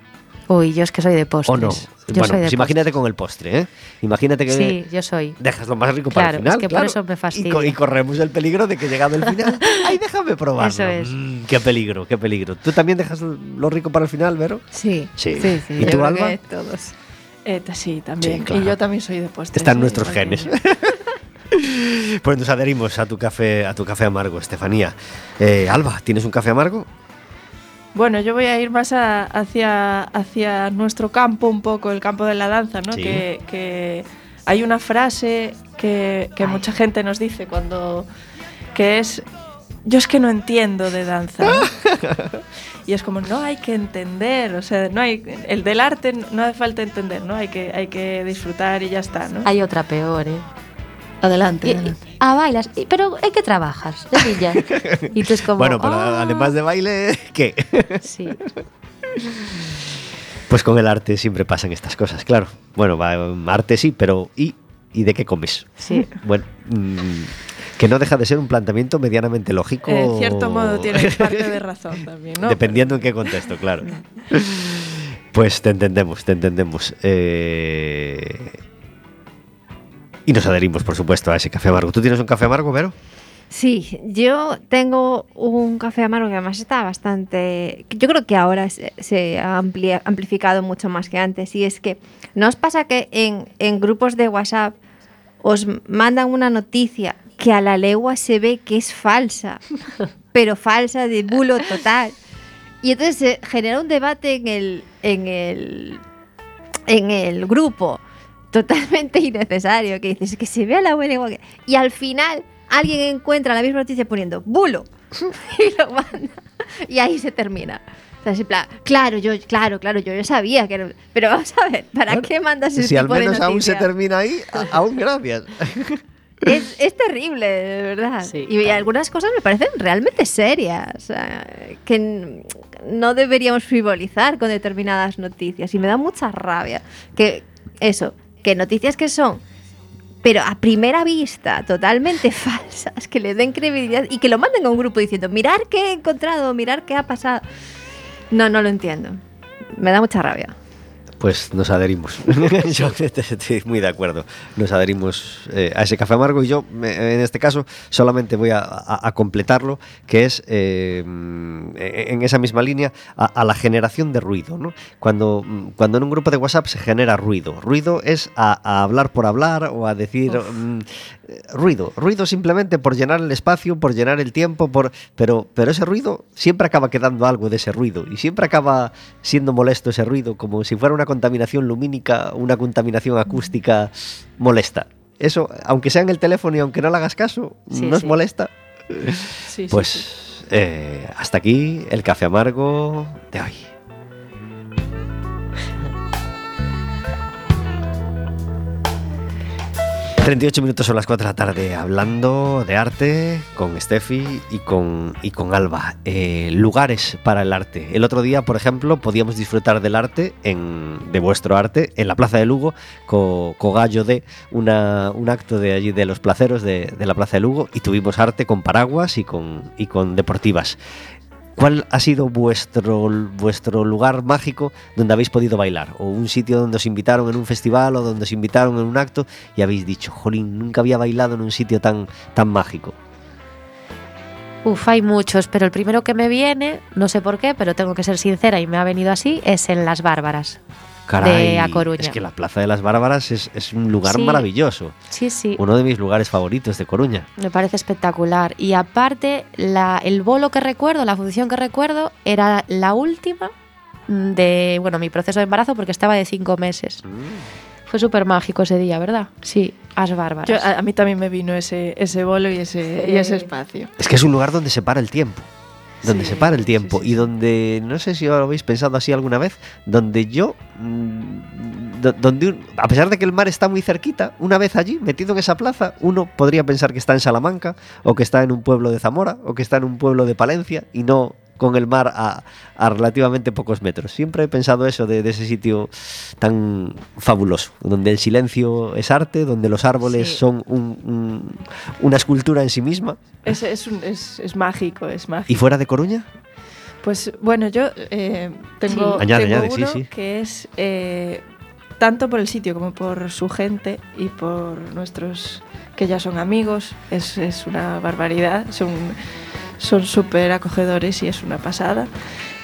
Uy, yo es que soy de postres. ¿O no? Yo bueno, soy de pues imagínate con el postre, ¿eh? Imagínate que Sí, yo soy. dejas lo más rico para el final. es que por claro. eso me Y, fastidia. co- y corremos el peligro de que llegado el final, <laughs> ¡ay, déjame probarlo! Eso es. Mm, ¡Qué peligro, qué peligro! ¿Tú también dejas lo rico para el final, Vero? Sí, Sí. sí, sí. ¿Y yo tú, creo Alba? que todos. Eh, sí, también. Sí, claro. Y yo también soy de postres. Están sí, nuestros genes. <laughs> pues nos adherimos a tu café, a tu café amargo, Estefanía. Eh, Alba, ¿tienes un café amargo? Bueno, yo voy a ir más a- hacia, hacia nuestro campo, un poco, el campo de la danza, ¿no? Sí. Que, que hay una frase que, que mucha gente nos dice cuando. que es. Yo es que no entiendo de danza. <laughs> y es como, no hay que entender, o sea, no hay. El del arte no hace falta entender, ¿no? Hay que, hay que disfrutar y ya está, ¿no? Hay otra peor, ¿eh? Adelante. Y- adelante. Ah, bailas. Pero ¿en qué trabajas? De niña. <laughs> Y tú es como. bueno, pero "Ah". además de baile, ¿qué? Sí. Pues con el arte siempre pasan estas cosas, claro. Bueno, va, arte sí, pero ¿y, ¿y de qué comes? Sí. Bueno, mm, que no deja de ser un planteamiento medianamente lógico. En cierto modo tiene <laughs> parte de razón también, ¿no? Dependiendo en qué contexto, claro. Pues te entendemos, te entendemos. Eh, Y nos adherimos, por supuesto, a ese café amargo. ¿Tú tienes un café amargo, Vero? Sí, yo tengo un café amargo que además está bastante... Yo creo que ahora se, se ha amplia- amplificado mucho más que antes. Y es que, ¿no os pasa que en, en grupos de WhatsApp os mandan una noticia que a la legua se ve que es falsa, <laughs> pero falsa de bulo total? Y entonces se genera un debate en el, en el, en el grupo totalmente <laughs> innecesario, que dices que se ve a la buena legua. que-". Y al final alguien encuentra la misma noticia poniendo bulo <laughs> y lo manda. Y ahí se termina. O sea, es en plan, claro, yo, claro, claro, yo, yo sabía que era... Pero vamos a ver, ¿para Claro. qué mandas ese Si al tipo de menos aún se termina ahí, aún gracias. <laughs> Es, es terrible, de verdad. Sí, y claro. algunas cosas me parecen realmente serias. o sea, que no deberíamos frivolizar con determinadas noticias. Y me da mucha rabia. Que eso, que noticias que son, pero a primera vista, totalmente <laughs> falsas, que le den credibilidad y que lo manden a un grupo diciendo, mirar qué he encontrado, mirar qué ha pasado. No, no lo entiendo. Me da mucha rabia. Pues nos adherimos. <laughs> Yo estoy muy de acuerdo. Nos adherimos eh, a ese café amargo y yo, en este caso, solamente voy a, a- a completarlo, que es eh, en esa misma línea a, a la generación de ruido. ¿no? Cuando, cuando en un grupo de WhatsApp se genera ruido. Ruido es a, hablar por hablar o a decir mm, ruido. Ruido simplemente por llenar el espacio, por llenar el tiempo, por pero, pero ese ruido siempre acaba quedando algo de ese ruido y siempre acaba siendo molesto ese ruido, como si fuera una contaminación lumínica, una contaminación acústica molesta. Eso, aunque sea en el teléfono y aunque no le hagas caso, Sí, no es sí. molesta. Sí, Pues eh, hasta aquí el café amargo de hoy. ...38 minutos son las 4 de la tarde hablando de arte con Steffi y con, y con Alba. Eh, lugares para el arte. El otro día, por ejemplo, podíamos disfrutar del arte, en, de vuestro arte, en la Plaza de Lugo, con Gallo de un acto de allí de los placeros de, de la Plaza de Lugo y tuvimos arte con paraguas y con, y con deportivas. ¿Cuál ha sido vuestro, vuestro lugar mágico donde habéis podido bailar? ¿O un sitio donde os invitaron en un festival o donde os invitaron en un acto y habéis dicho, jolín, nunca había bailado en un sitio tan, tan mágico? Uf, hay muchos, pero el primero que me viene, no sé por qué, pero tengo que ser sincera y me ha venido así, es en Las Bárbaras. Caray, de A Coruña. Es que la Plaza de las Bárbaras es, es un lugar Sí. maravilloso. Sí, sí. Uno de mis lugares favoritos de Coruña. Me parece espectacular. Y aparte, la- el bolo que recuerdo, la función que recuerdo, era la última de bueno mi proceso de embarazo porque estaba de cinco meses. Fue súper mágico ese día, ¿verdad? Sí, as bárbaras. Yo- a, a mí también me vino ese, ese bolo y ese, y ese espacio. Es que es un lugar donde se para el tiempo. Donde Sí, se para el tiempo sí, y donde, no sé si lo habéis pensado así alguna vez, donde yo, mm, do- donde un- a pesar de que el mar está muy cerquita, una vez allí, metido en esa plaza, uno podría pensar que está en Salamanca, o que está en un pueblo de Zamora, o que está en un pueblo de Palencia, y no con el mar a, a relativamente pocos metros. Siempre he pensado eso de, de ese sitio tan fabuloso, donde el silencio es arte, donde los árboles Sí. son un- un- una escultura en sí misma. Es, es, un- es, es mágico, es mágico. ¿Y fuera de Coruña? Pues bueno, yo eh, tengo, Sí. Añade, tengo añade, sí, sí. que es eh, tanto por el sitio como por su gente y por nuestros que ya son amigos. Es, es una barbaridad, son son súper acogedores y es una pasada.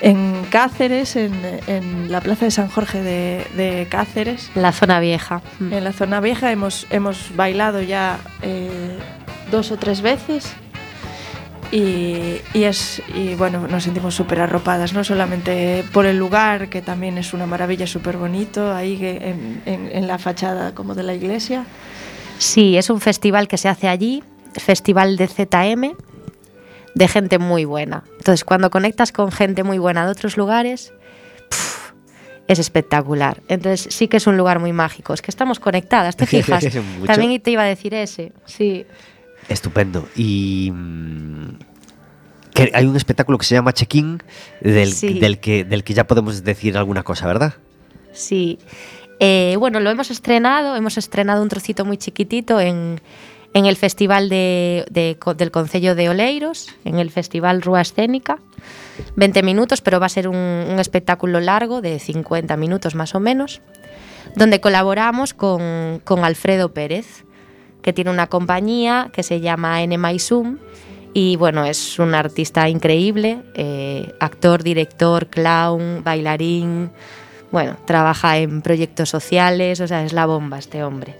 En Cáceres, en, en la plaza de San Jorge de, de Cáceres, la zona vieja. Mm. en la zona vieja hemos, hemos bailado ya eh, dos o tres veces y, y es y bueno nos sentimos súper arropadas no solamente por el lugar que también es una maravilla súper bonito ahí en, en- en la fachada como de la iglesia Sí, es un festival que se hace allí, festival de ZM, de gente muy buena. Entonces, cuando conectas con gente muy buena de otros lugares, es espectacular. Entonces, sí que es un lugar muy mágico. Es que estamos conectadas, ¿te <laughs> fijas? También te iba a decir ese, sí. Estupendo. Y mm, que hay un espectáculo que se llama Check-in, del, Sí. del, que, del que ya podemos decir alguna cosa, ¿verdad? Sí. Eh, bueno, lo hemos estrenado, hemos estrenado un trocito muy chiquitito en, en el Festival del Concello de Oleiros, en el Festival Rúa Escénica. 20 minutos, pero va a ser un, espectáculo largo de 50 minutos más o menos, donde colaboramos con, con Alfredo Pérez, que tiene una compañía que se llama Zoom y bueno, es un artista increíble, eh, actor, director, clown, bailarín, bueno, trabaja en proyectos sociales, o sea, es la bomba este hombre.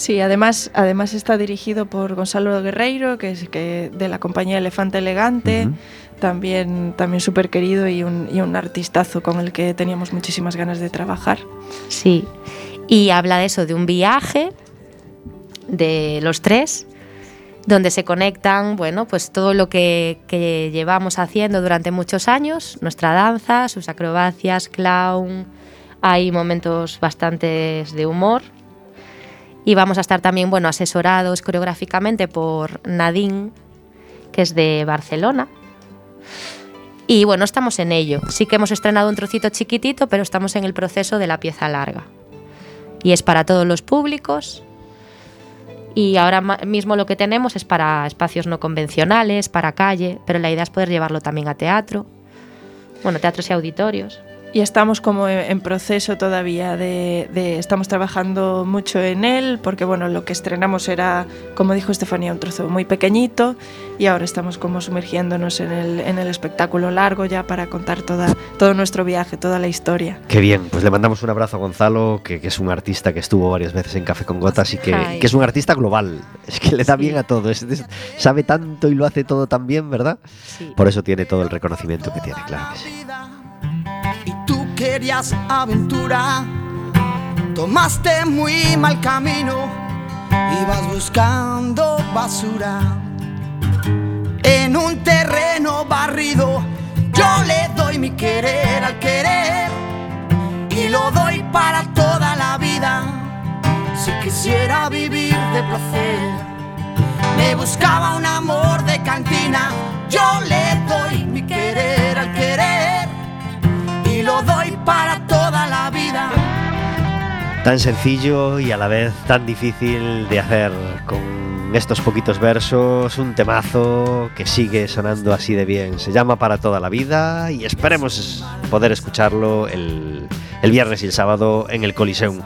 Sí además además está dirigido por Gonzalo Guerreiro que es que de la compañía Elefante Elegante también también súper querido y un, y un artistazo con el que teníamos muchísimas ganas de trabajar. Sí, y habla de eso, de un viaje de los tres, donde se conectan, bueno, pues todo lo que, que llevamos haciendo durante muchos años, nuestra danza, sus acrobacias, clown, hay momentos bastantes de humor. Y vamos a estar también, bueno, asesorados coreográficamente por Nadine, que es de Barcelona. Y bueno, estamos en ello. Sí que hemos estrenado un trocito chiquitito, pero estamos en el proceso de la pieza larga. Y es para todos los públicos. Y ahora mismo lo que tenemos es para espacios no convencionales, para calle, pero la idea es poder llevarlo también a teatro. Bueno, teatros y auditorios. Y estamos como en proceso todavía de, de- Estamos trabajando mucho en él, porque bueno, lo que estrenamos era, como dijo Estefanía, un trozo muy pequeñito, y ahora estamos como sumergiéndonos en el, en el espectáculo largo ya para contar toda, todo nuestro viaje, toda la historia. Qué bien, pues le mandamos un abrazo a Gonzalo, que, que es un artista que estuvo varias veces en Café con Gotas y que, que es un artista global. Es que le da Sí. bien a todo, es- es- sabe tanto y lo hace todo tan bien, ¿verdad? Sí. Por eso tiene todo el reconocimiento que tiene, claro que sí. Aventura, tomaste muy mal camino, ibas buscando basura en un terreno barrido. Yo le doy mi querer al querer y lo doy para toda la vida. Si quisiera vivir de placer, me buscaba un amor de cantina. Yo le doy mi querer al querer lo doy para toda la vida. Tan sencillo y a la vez tan difícil de hacer con estos poquitos versos, un temazo que sigue sonando así de bien. Se llama Para toda la vida y esperemos poder escucharlo el, el viernes y el sábado en el Coliseum.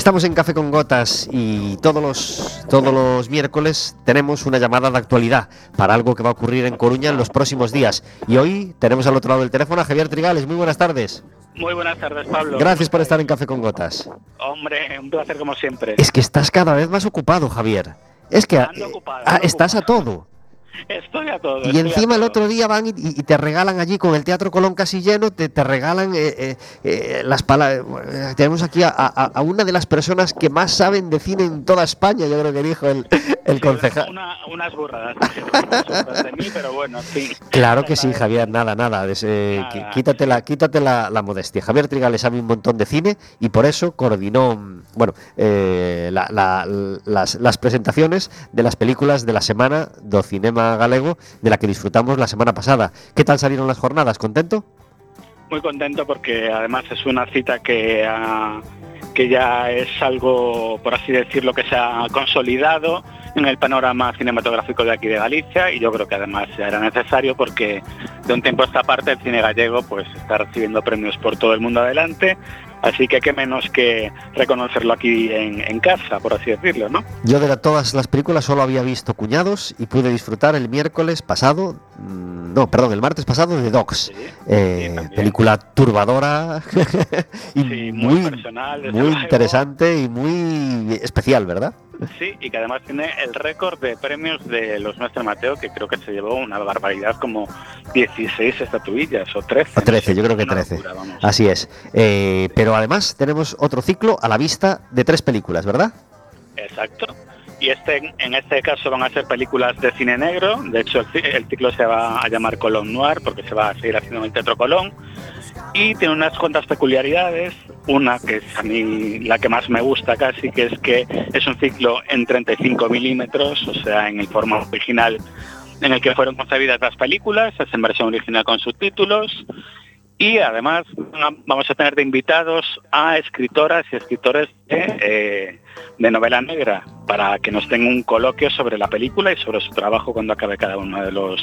Estamos en Café con Gotas y todos los, todos los miércoles tenemos una llamada de actualidad para algo que va a ocurrir en Coruña en los próximos días. Y hoy tenemos al otro lado del teléfono a Javier Trigales. Muy buenas tardes. Muy buenas tardes, Pablo. Gracias por estar en Café con Gotas. Hombre, un placer como siempre. Es que estás cada vez más ocupado, Javier. Es que ocupado, ah, estás a todo. Estoy a todo. Y encima el otro día van y, y te regalan allí con el Teatro Colón casi lleno, te, te regalan eh, eh, eh, las palabras. Tenemos aquí a, a- a una de las personas que más saben de cine en toda España, yo creo que dijo el, el Sí, concejal. una- unas burradas. unas de mí, pero bueno, sí. Claro que sí, Javier, nada, nada. des- eh, Nada. quítate la, quítate la, la modestia. Javier Trigales sabe un montón de cine y por eso coordinó, bueno, eh, la- la- las, las presentaciones de las películas de la semana do Cinema Galego, de la que disfrutamos la semana pasada. ¿Qué tal salieron las jornadas? ¿Contento? Muy contento porque además es una cita que, ha- que ya es algo, por así decirlo, que se ha consolidado en el panorama cinematográfico de aquí de Galicia y yo creo que además ya era necesario porque de un tiempo a esta parte el cine gallego pues está recibiendo premios por todo el mundo adelante, así que qué menos que reconocerlo aquí en, en casa, por así decirlo, ¿no? Yo de todas las películas solo había visto Cuñados y pude disfrutar el miércoles pasado, mm, no, perdón, el martes pasado de Dogs. Sí, Eh, sí, película turbadora <laughs> y Sí, muy muy, personal, muy luego. interesante y muy especial, ¿verdad? Sí, y que además tiene el récord de premios de los Nuestros Mateo, que creo que se llevó una barbaridad como 16 estatuillas o 13. O 13, yo creo que Una 13. locura, vamos. Así es. Eh, pero además tenemos otro ciclo a la vista de tres películas, ¿verdad? Exacto. Y este, en este caso van a ser películas de cine negro. De hecho, el, el ciclo se va a llamar Colón Noir porque se va a seguir haciendo en el Teatro Colón. Y tiene unas cuantas peculiaridades. Una que es a mí la que más me gusta casi, que es que es un ciclo en 35 milímetros, o sea, en el formato original en el que fueron concebidas las películas, es en versión original con subtítulos. Y además vamos a tener de invitados a escritoras y escritores de, eh, de novela negra para que nos den un coloquio sobre la película y sobre su trabajo cuando acabe cada uno de los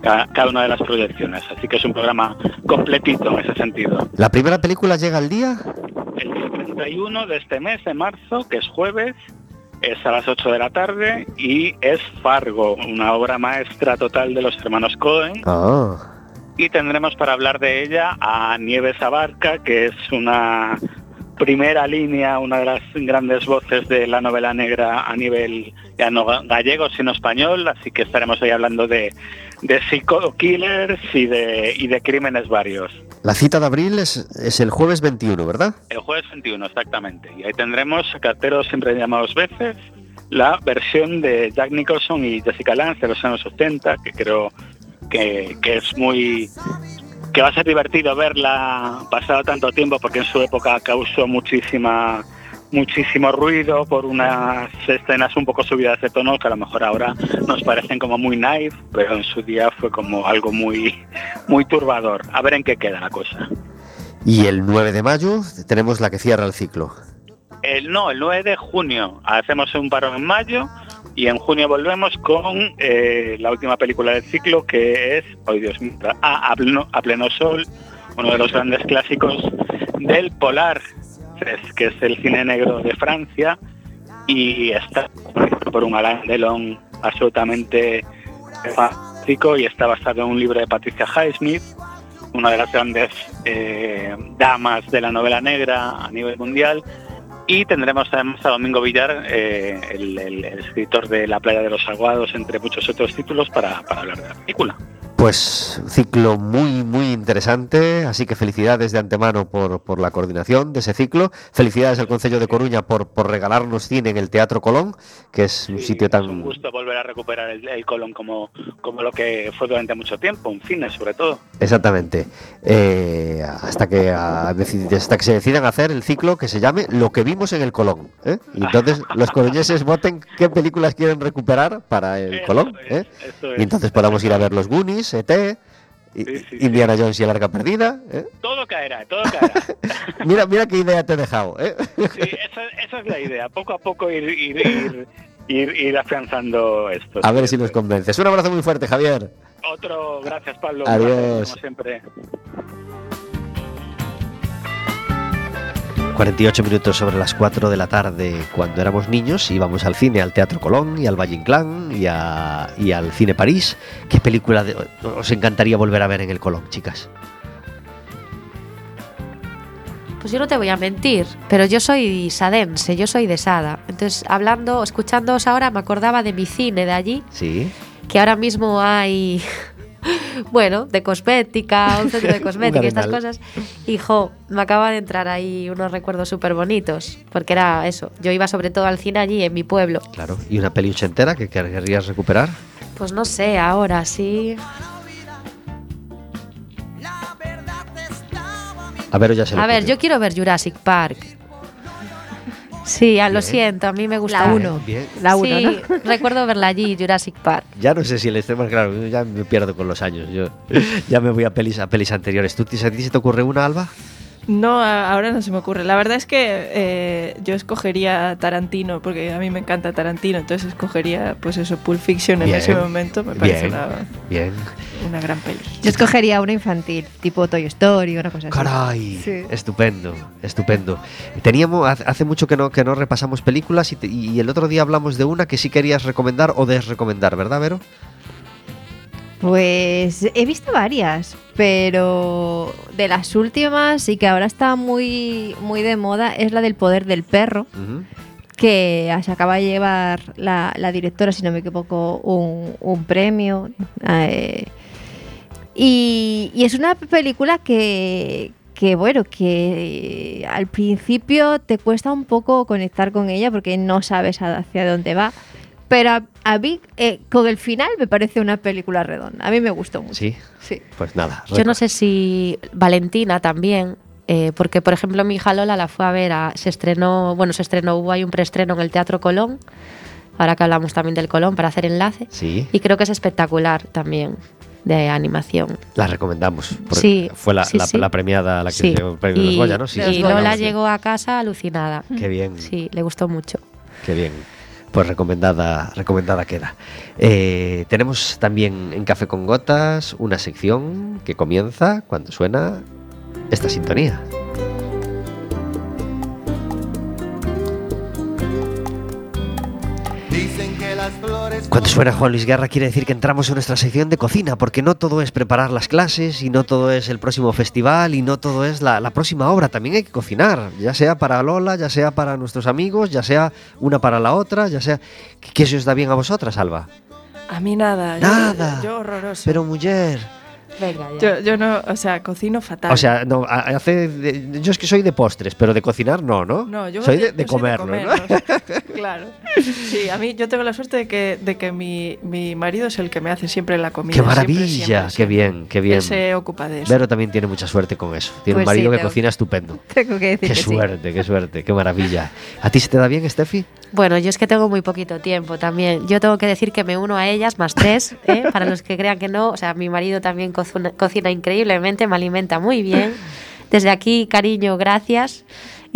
cada, cada una de las proyecciones. Así que es un programa completito en ese sentido. La primera película llega al día. El día 31 de este mes de marzo, que es jueves, es a las 8 de la tarde y es Fargo, una obra maestra total de los hermanos Cohen Ah. Y tendremos para hablar de ella a Nieves Abarca, que es una primera línea, una de las grandes voces de la novela negra a nivel ya no gallego, sino español, así que estaremos ahí hablando de, de psycho killers y de, y de crímenes varios. La cita de abril es, es el jueves 21, ¿verdad? El jueves 21, exactamente. Y ahí tendremos, carteros siempre llamados veces, la versión de Jack Nicholson y Jessica Lange de los años 80, que creo que, que es muy que va a ser divertido verla pasado tanto tiempo porque en su época causó muchísima muchísimo ruido por unas escenas un poco subidas de tono que a lo mejor ahora nos parecen como muy naive, pero en su día fue como algo muy muy turbador. A ver en qué queda la cosa. Y el 9 de mayo tenemos la que cierra el ciclo. El no, el 9 de junio hacemos un parón en mayo y en junio volvemos con eh, la última película del ciclo que es, oh Dios mío, a, pleno, a pleno sol, uno de los grandes clásicos del Polar, que es el cine negro de Francia y está por un Alain Delon absolutamente fantástico y está basado en un libro de Patricia Highsmith, una de las grandes eh, damas de la novela negra a nivel mundial. Y tendremos además a Domingo Villar, eh, el, escritor de La playa de los aguados, entre muchos otros títulos, para, para hablar de la película. Pues un ciclo muy, muy interesante, así que felicidades de antemano por, por la coordinación de ese ciclo. Felicidades al Concello de Coruña por, por regalarnos cine en el Teatro Colón, que es un Sí, sitio Es un tan... gusto volver a recuperar el, el Colón como, como lo que fue durante mucho tiempo, un cine sobre todo. Exactamente. Eh, hasta, que, a- hasta que se decidan hacer el ciclo que se llame Lo que vimos en el Colón. ¿eh? Y entonces los coruñeses voten qué películas quieren recuperar para el Colón. ¿eh? Y entonces podamos ir a ver los Goonies, I- Sí, sí, Indiana Jones y el Arca Perdida. ¿eh? Todo caerá, todo caerá. <laughs> Mira, mira qué idea te he dejado. ¿eh? Sí, esa, esa es la idea, poco a poco ir, ir, ir, ir, ir afianzando esto. A ver si nos convences. Un abrazo muy fuerte, Javier. Otro, gracias Pablo. Adiós. placer, como siempre. 48 minutos sobre las 4 de la tarde, cuando éramos niños, íbamos al cine, al Teatro Colón y al Valle Inclán y, a- y al Cine París. ¿Qué película de- os encantaría volver a ver en el Colón, chicas? Pues yo no te voy a mentir, pero yo soy sadense, yo soy de Sada. Entonces, hablando, escuchándoos ahora, me acordaba de mi cine de allí, Sí. que ahora mismo hay, bueno, de cosmética, un centro de <laughs> cosmética y estas cosas. Y jo, me acaba de entrar ahí unos recuerdos súper bonitos, porque era eso, yo iba sobre todo al cine allí, en mi pueblo. Claro. ¿Y una peli ochentera que querrías recuperar? Pues no sé, ahora sí. A ver, ya se A ver, yo quiero ver Jurassic Park. Sí, ya lo siento, a mí me gusta. La uno. Bien. La uno, sí, ¿no? <laughs> recuerdo verla allí, Jurassic Park. Ya no sé si el extremo, claro, ya me pierdo con los años. Yo ya me voy a pelis, a pelis anteriores. ¿Tú, a ti se te ocurre una, Alba? No, ahora no se me ocurre. La verdad es que eh, yo escogería Tarantino, porque a mí me encanta Tarantino, entonces escogería, pues eso, Pulp Fiction en Bien, ese momento. Me parece bien. una, Bien. una gran peli. Yo escogería una infantil, tipo Toy Story o una cosa así. Caray, Sí. estupendo, estupendo. Teníamos hace- hace mucho que no que no repasamos películas y, te- y el otro día hablamos de una que sí querías recomendar o desrecomendar, ¿verdad, Vero? Pues he visto varias, pero de las últimas y que ahora está muy, muy de moda es la del poder del perro, que se acaba de llevar la, la directora, si no me equivoco, un, un premio. eh, y, y es una película que, que, bueno, que al principio te cuesta un poco conectar con ella porque no sabes hacia dónde va. Pero a, a mí, eh, con el final, me parece una película redonda. A mí me gustó mucho. Sí, Sí. pues nada. Yo no sé si Valentina también, eh, porque por ejemplo mi hija Lola la fue a ver, a- se estrenó, bueno, se estrenó, hubo ahí un preestreno en el Teatro Colón, ahora que hablamos también del Colón para hacer enlace, Sí, y creo que es espectacular también de animación. la recomendamos. porque Sí, Fue la, sí, la- sí. la premiada, la que Sí. llevó el premio de los y, Goya, ¿no? Sí, y Lola llegó a casa alucinada. Qué bien. Sí, le gustó mucho. Qué bien. Pues recomendada, recomendada queda. Eh, tenemos también en Café con Gotas una sección que comienza cuando suena esta sintonía. Cuando suena Juan Luis Guerra quiere decir que entramos en nuestra sección de cocina, porque no todo es preparar las clases y no todo es el próximo festival y no todo es la, la próxima obra, también hay que cocinar, ya sea para Lola, ya sea para nuestros amigos, ya sea una para la otra, ya sea... ¿Qué, qué se os da bien a vosotras, Alba? A mí nada. yo- Nada. Yo, horroroso. Pero mujer... Venga, yo, yo no, o sea, cocino fatal. O sea, no, hace de- yo es que soy de postres, pero de cocinar no, ¿no? No, yo soy yo de, de comerlo, ¿no? comerlos. <laughs> claro. Sí, a mí yo tengo la suerte de que, de que mi, mi marido es el que me hace siempre la comida. ¡Qué siempre, maravilla! siempre, ¡Qué siempre. bien, qué bien! Él se ocupa de eso. Vero también tiene mucha suerte con eso. Tiene un Pues marido sí, que tengo- cocina estupendo. <laughs> Tengo que decir Qué que sí. suerte, qué suerte, qué maravilla. ¿A ti se te da bien, Steffi? Bueno, yo es que tengo muy poquito tiempo también. Yo tengo que decir que me uno a ellas, más tres, ¿eh? <laughs> para los que crean que no. O sea, mi marido también cocina, cocina increíblemente, me alimenta muy bien. Desde aquí, cariño, gracias. <laughs>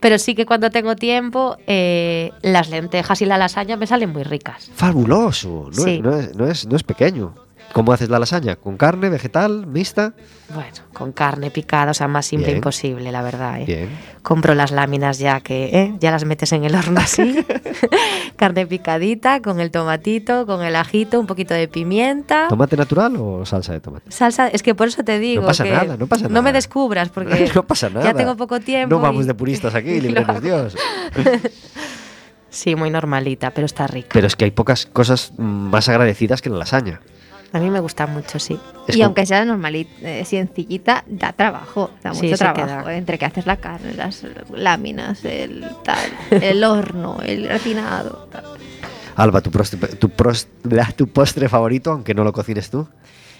Pero sí que cuando tengo tiempo, eh, las lentejas y la lasaña me salen muy ricas. Fabuloso, no, Sí. es, no, es, no, es, no es pequeño. ¿Cómo haces la lasaña? ¿Con carne, vegetal, mixta? Bueno, con carne picada, o sea, más simple Bien. imposible, la verdad. ¿eh? Bien. Compro las láminas ya que ¿eh? ya las metes en el horno así. <laughs> <laughs> carne picadita, con el tomatito, con el ajito, un poquito de pimienta. ¿Tomate natural o salsa de tomate? Salsa, es que por eso te digo. pasa que nada, no pasa No nada. me descubras, porque <laughs> no pasa nada. ya tengo poco tiempo. No vamos de puristas aquí, librenos. Dios. Sí, muy normalita, pero está rica. Pero es que hay pocas cosas mm, más agradecidas que la lasaña. A mí me gusta mucho, sí. Es y como- aunque sea normalita, eh, sencillita, da trabajo, da Sí, mucho trabajo. queda. Entre que haces la carne, las láminas, el tal, el horno, el refinado. tal. Alba, tu, postre, tu, tu postre favorito, aunque no lo cocines tú.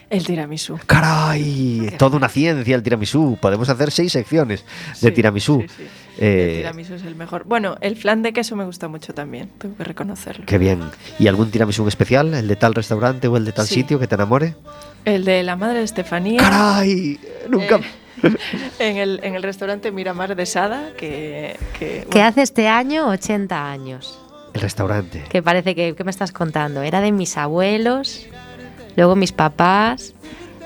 El tiramisú. ¡Caray! Toda una ciencia el tiramisú. Podemos hacer seis secciones de Sí, tiramisú. sí, sí. Eh, El tiramisú es el mejor. Bueno, el flan de queso me gusta mucho también, tengo que reconocerlo. Qué bien. ¿Y algún tiramisú especial? ¿El de tal restaurante o el de tal Sí. sitio que te enamore? El de la madre de Estefanía. ¡Caray! Nunca. Eh, <laughs> en, el, en el restaurante Miramar de Sada, que... que, Que hace este año 80 años. El restaurante. Que parece que, ¿qué me estás contando? Era de mis abuelos, luego mis papás,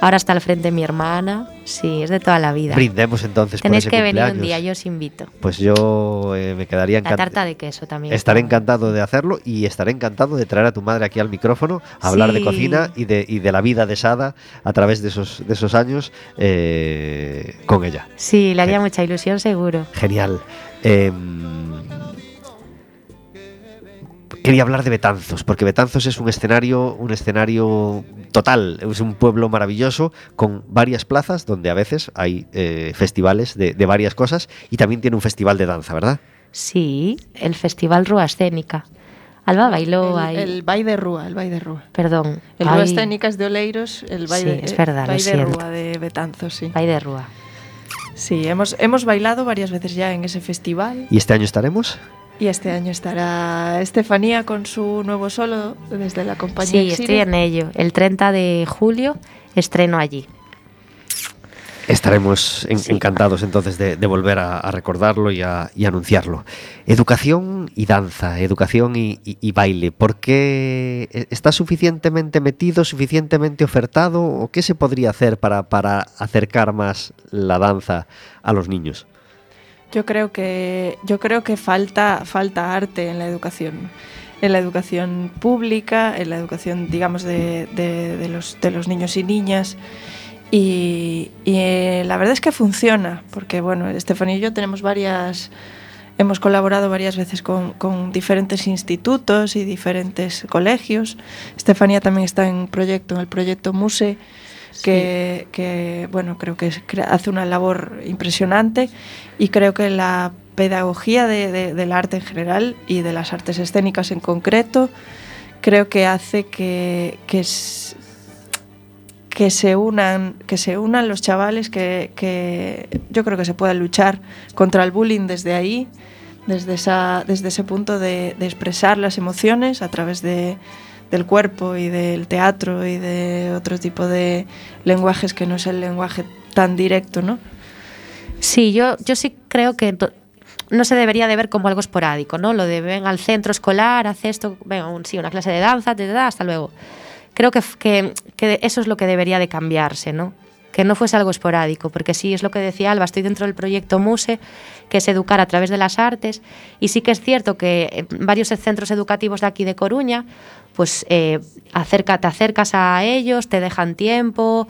Ahora está al frente mi hermana. Sí, es de toda la vida. Brindemos entonces Tenéis por que venir un día, yo os invito. Pues yo eh, me quedaría La encantado. tarta de queso también. Estaré encantado de hacerlo y estaré encantado de traer a tu madre aquí al micrófono a hablar de cocina y de, y de la vida de Sada a través de esos, de esos años eh, con ella. Sí, le haría mucha ilusión seguro. Genial. Quería hablar de Betanzos, porque Betanzos es un escenario, un escenario total, es un pueblo maravilloso con varias plazas donde a veces hay eh, festivales de, de varias cosas y también tiene un festival de danza, ¿verdad? Sí, el Festival Rúa Escénica. Alba bailó el, ahí. el Vai de Rúa, el Vai de Rúa. Perdón. El Rúa Escénicas de Oleiros, el Vai Sí, de, es verdad, de. Rúa de Betanzos, sí. De Rúa. Sí, hemos, hemos bailado varias veces ya en ese festival ¿Y este año estaremos? Y este año estará Estefanía con su nuevo solo desde la compañía Sí, Exile. estoy en ello. El 30 de julio estreno allí. Estaremos en- Sí. encantados entonces de, de volver a, a recordarlo y a, y anunciarlo. Educación y danza, educación y, y- y baile. ¿Por qué e- está suficientemente metido, suficientemente ofertado? ¿O qué se podría hacer para, para acercar más la danza a los niños? Yo creo que yo creo que falta falta arte en la educación, en la educación pública, en la educación digamos de, de- los de los niños y niñas y, y, eh, la verdad es que funciona porque bueno Estefanía y yo tenemos varias hemos colaborado varias veces con, con diferentes institutos y diferentes colegios. Estefanía también está en proyecto en el proyecto Muse que, bueno, creo que hace una labor impresionante y creo que la pedagogía de- de- del arte en general y de las artes escénicas en concreto creo que hace que, que, se unan que se unan los chavales que, yo creo que se pueda luchar contra el bullying desde ahí desde esa desde ese punto de expresar las emociones a través de del cuerpo y del teatro y de otro tipo de lenguajes que no es el lenguaje tan directo, ¿no? Sí, yo, yo sí creo que no se debería de ver como algo esporádico, ¿no? Lo de ven al centro escolar, hace esto, venga, un, sí, una clase de danza, te da, hasta luego. Creo que, que eso es lo que debería de cambiarse, ¿no? Que no fuese algo esporádico, porque sí, es lo que decía Alba, estoy dentro del proyecto MUSE, que es educar a través de las artes, y sí que es cierto que en varios centros educativos de aquí de Coruña, pues eh, acerca, te acercas a ellos, te dejan tiempo,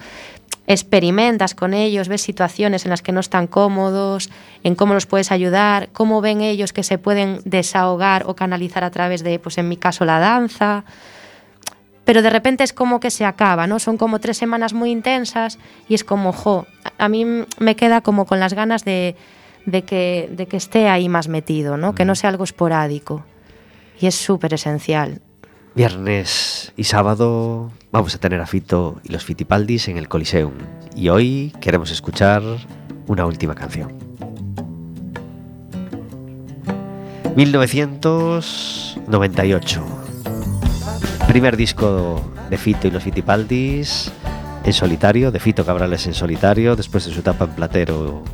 experimentas con ellos, ves situaciones en las que no están cómodos, en cómo los puedes ayudar, cómo ven ellos que se pueden desahogar o canalizar a través de, pues en mi caso, la danza. Pero de repente es como que se acaba, ¿no? Son como tres semanas muy intensas y es como, jo, a mí me queda como con las ganas de, de que, de que esté ahí más metido, ¿no? Que no sea algo esporádico. Y es súper esencial. Viernes y sábado vamos a tener a Fito y los Fitipaldis en el Coliseum. Y hoy queremos escuchar una última canción. 1998. Primer disco de Fito y los Fitipaldis en solitario, de Fito Cabrales en solitario, después de su etapa en Platero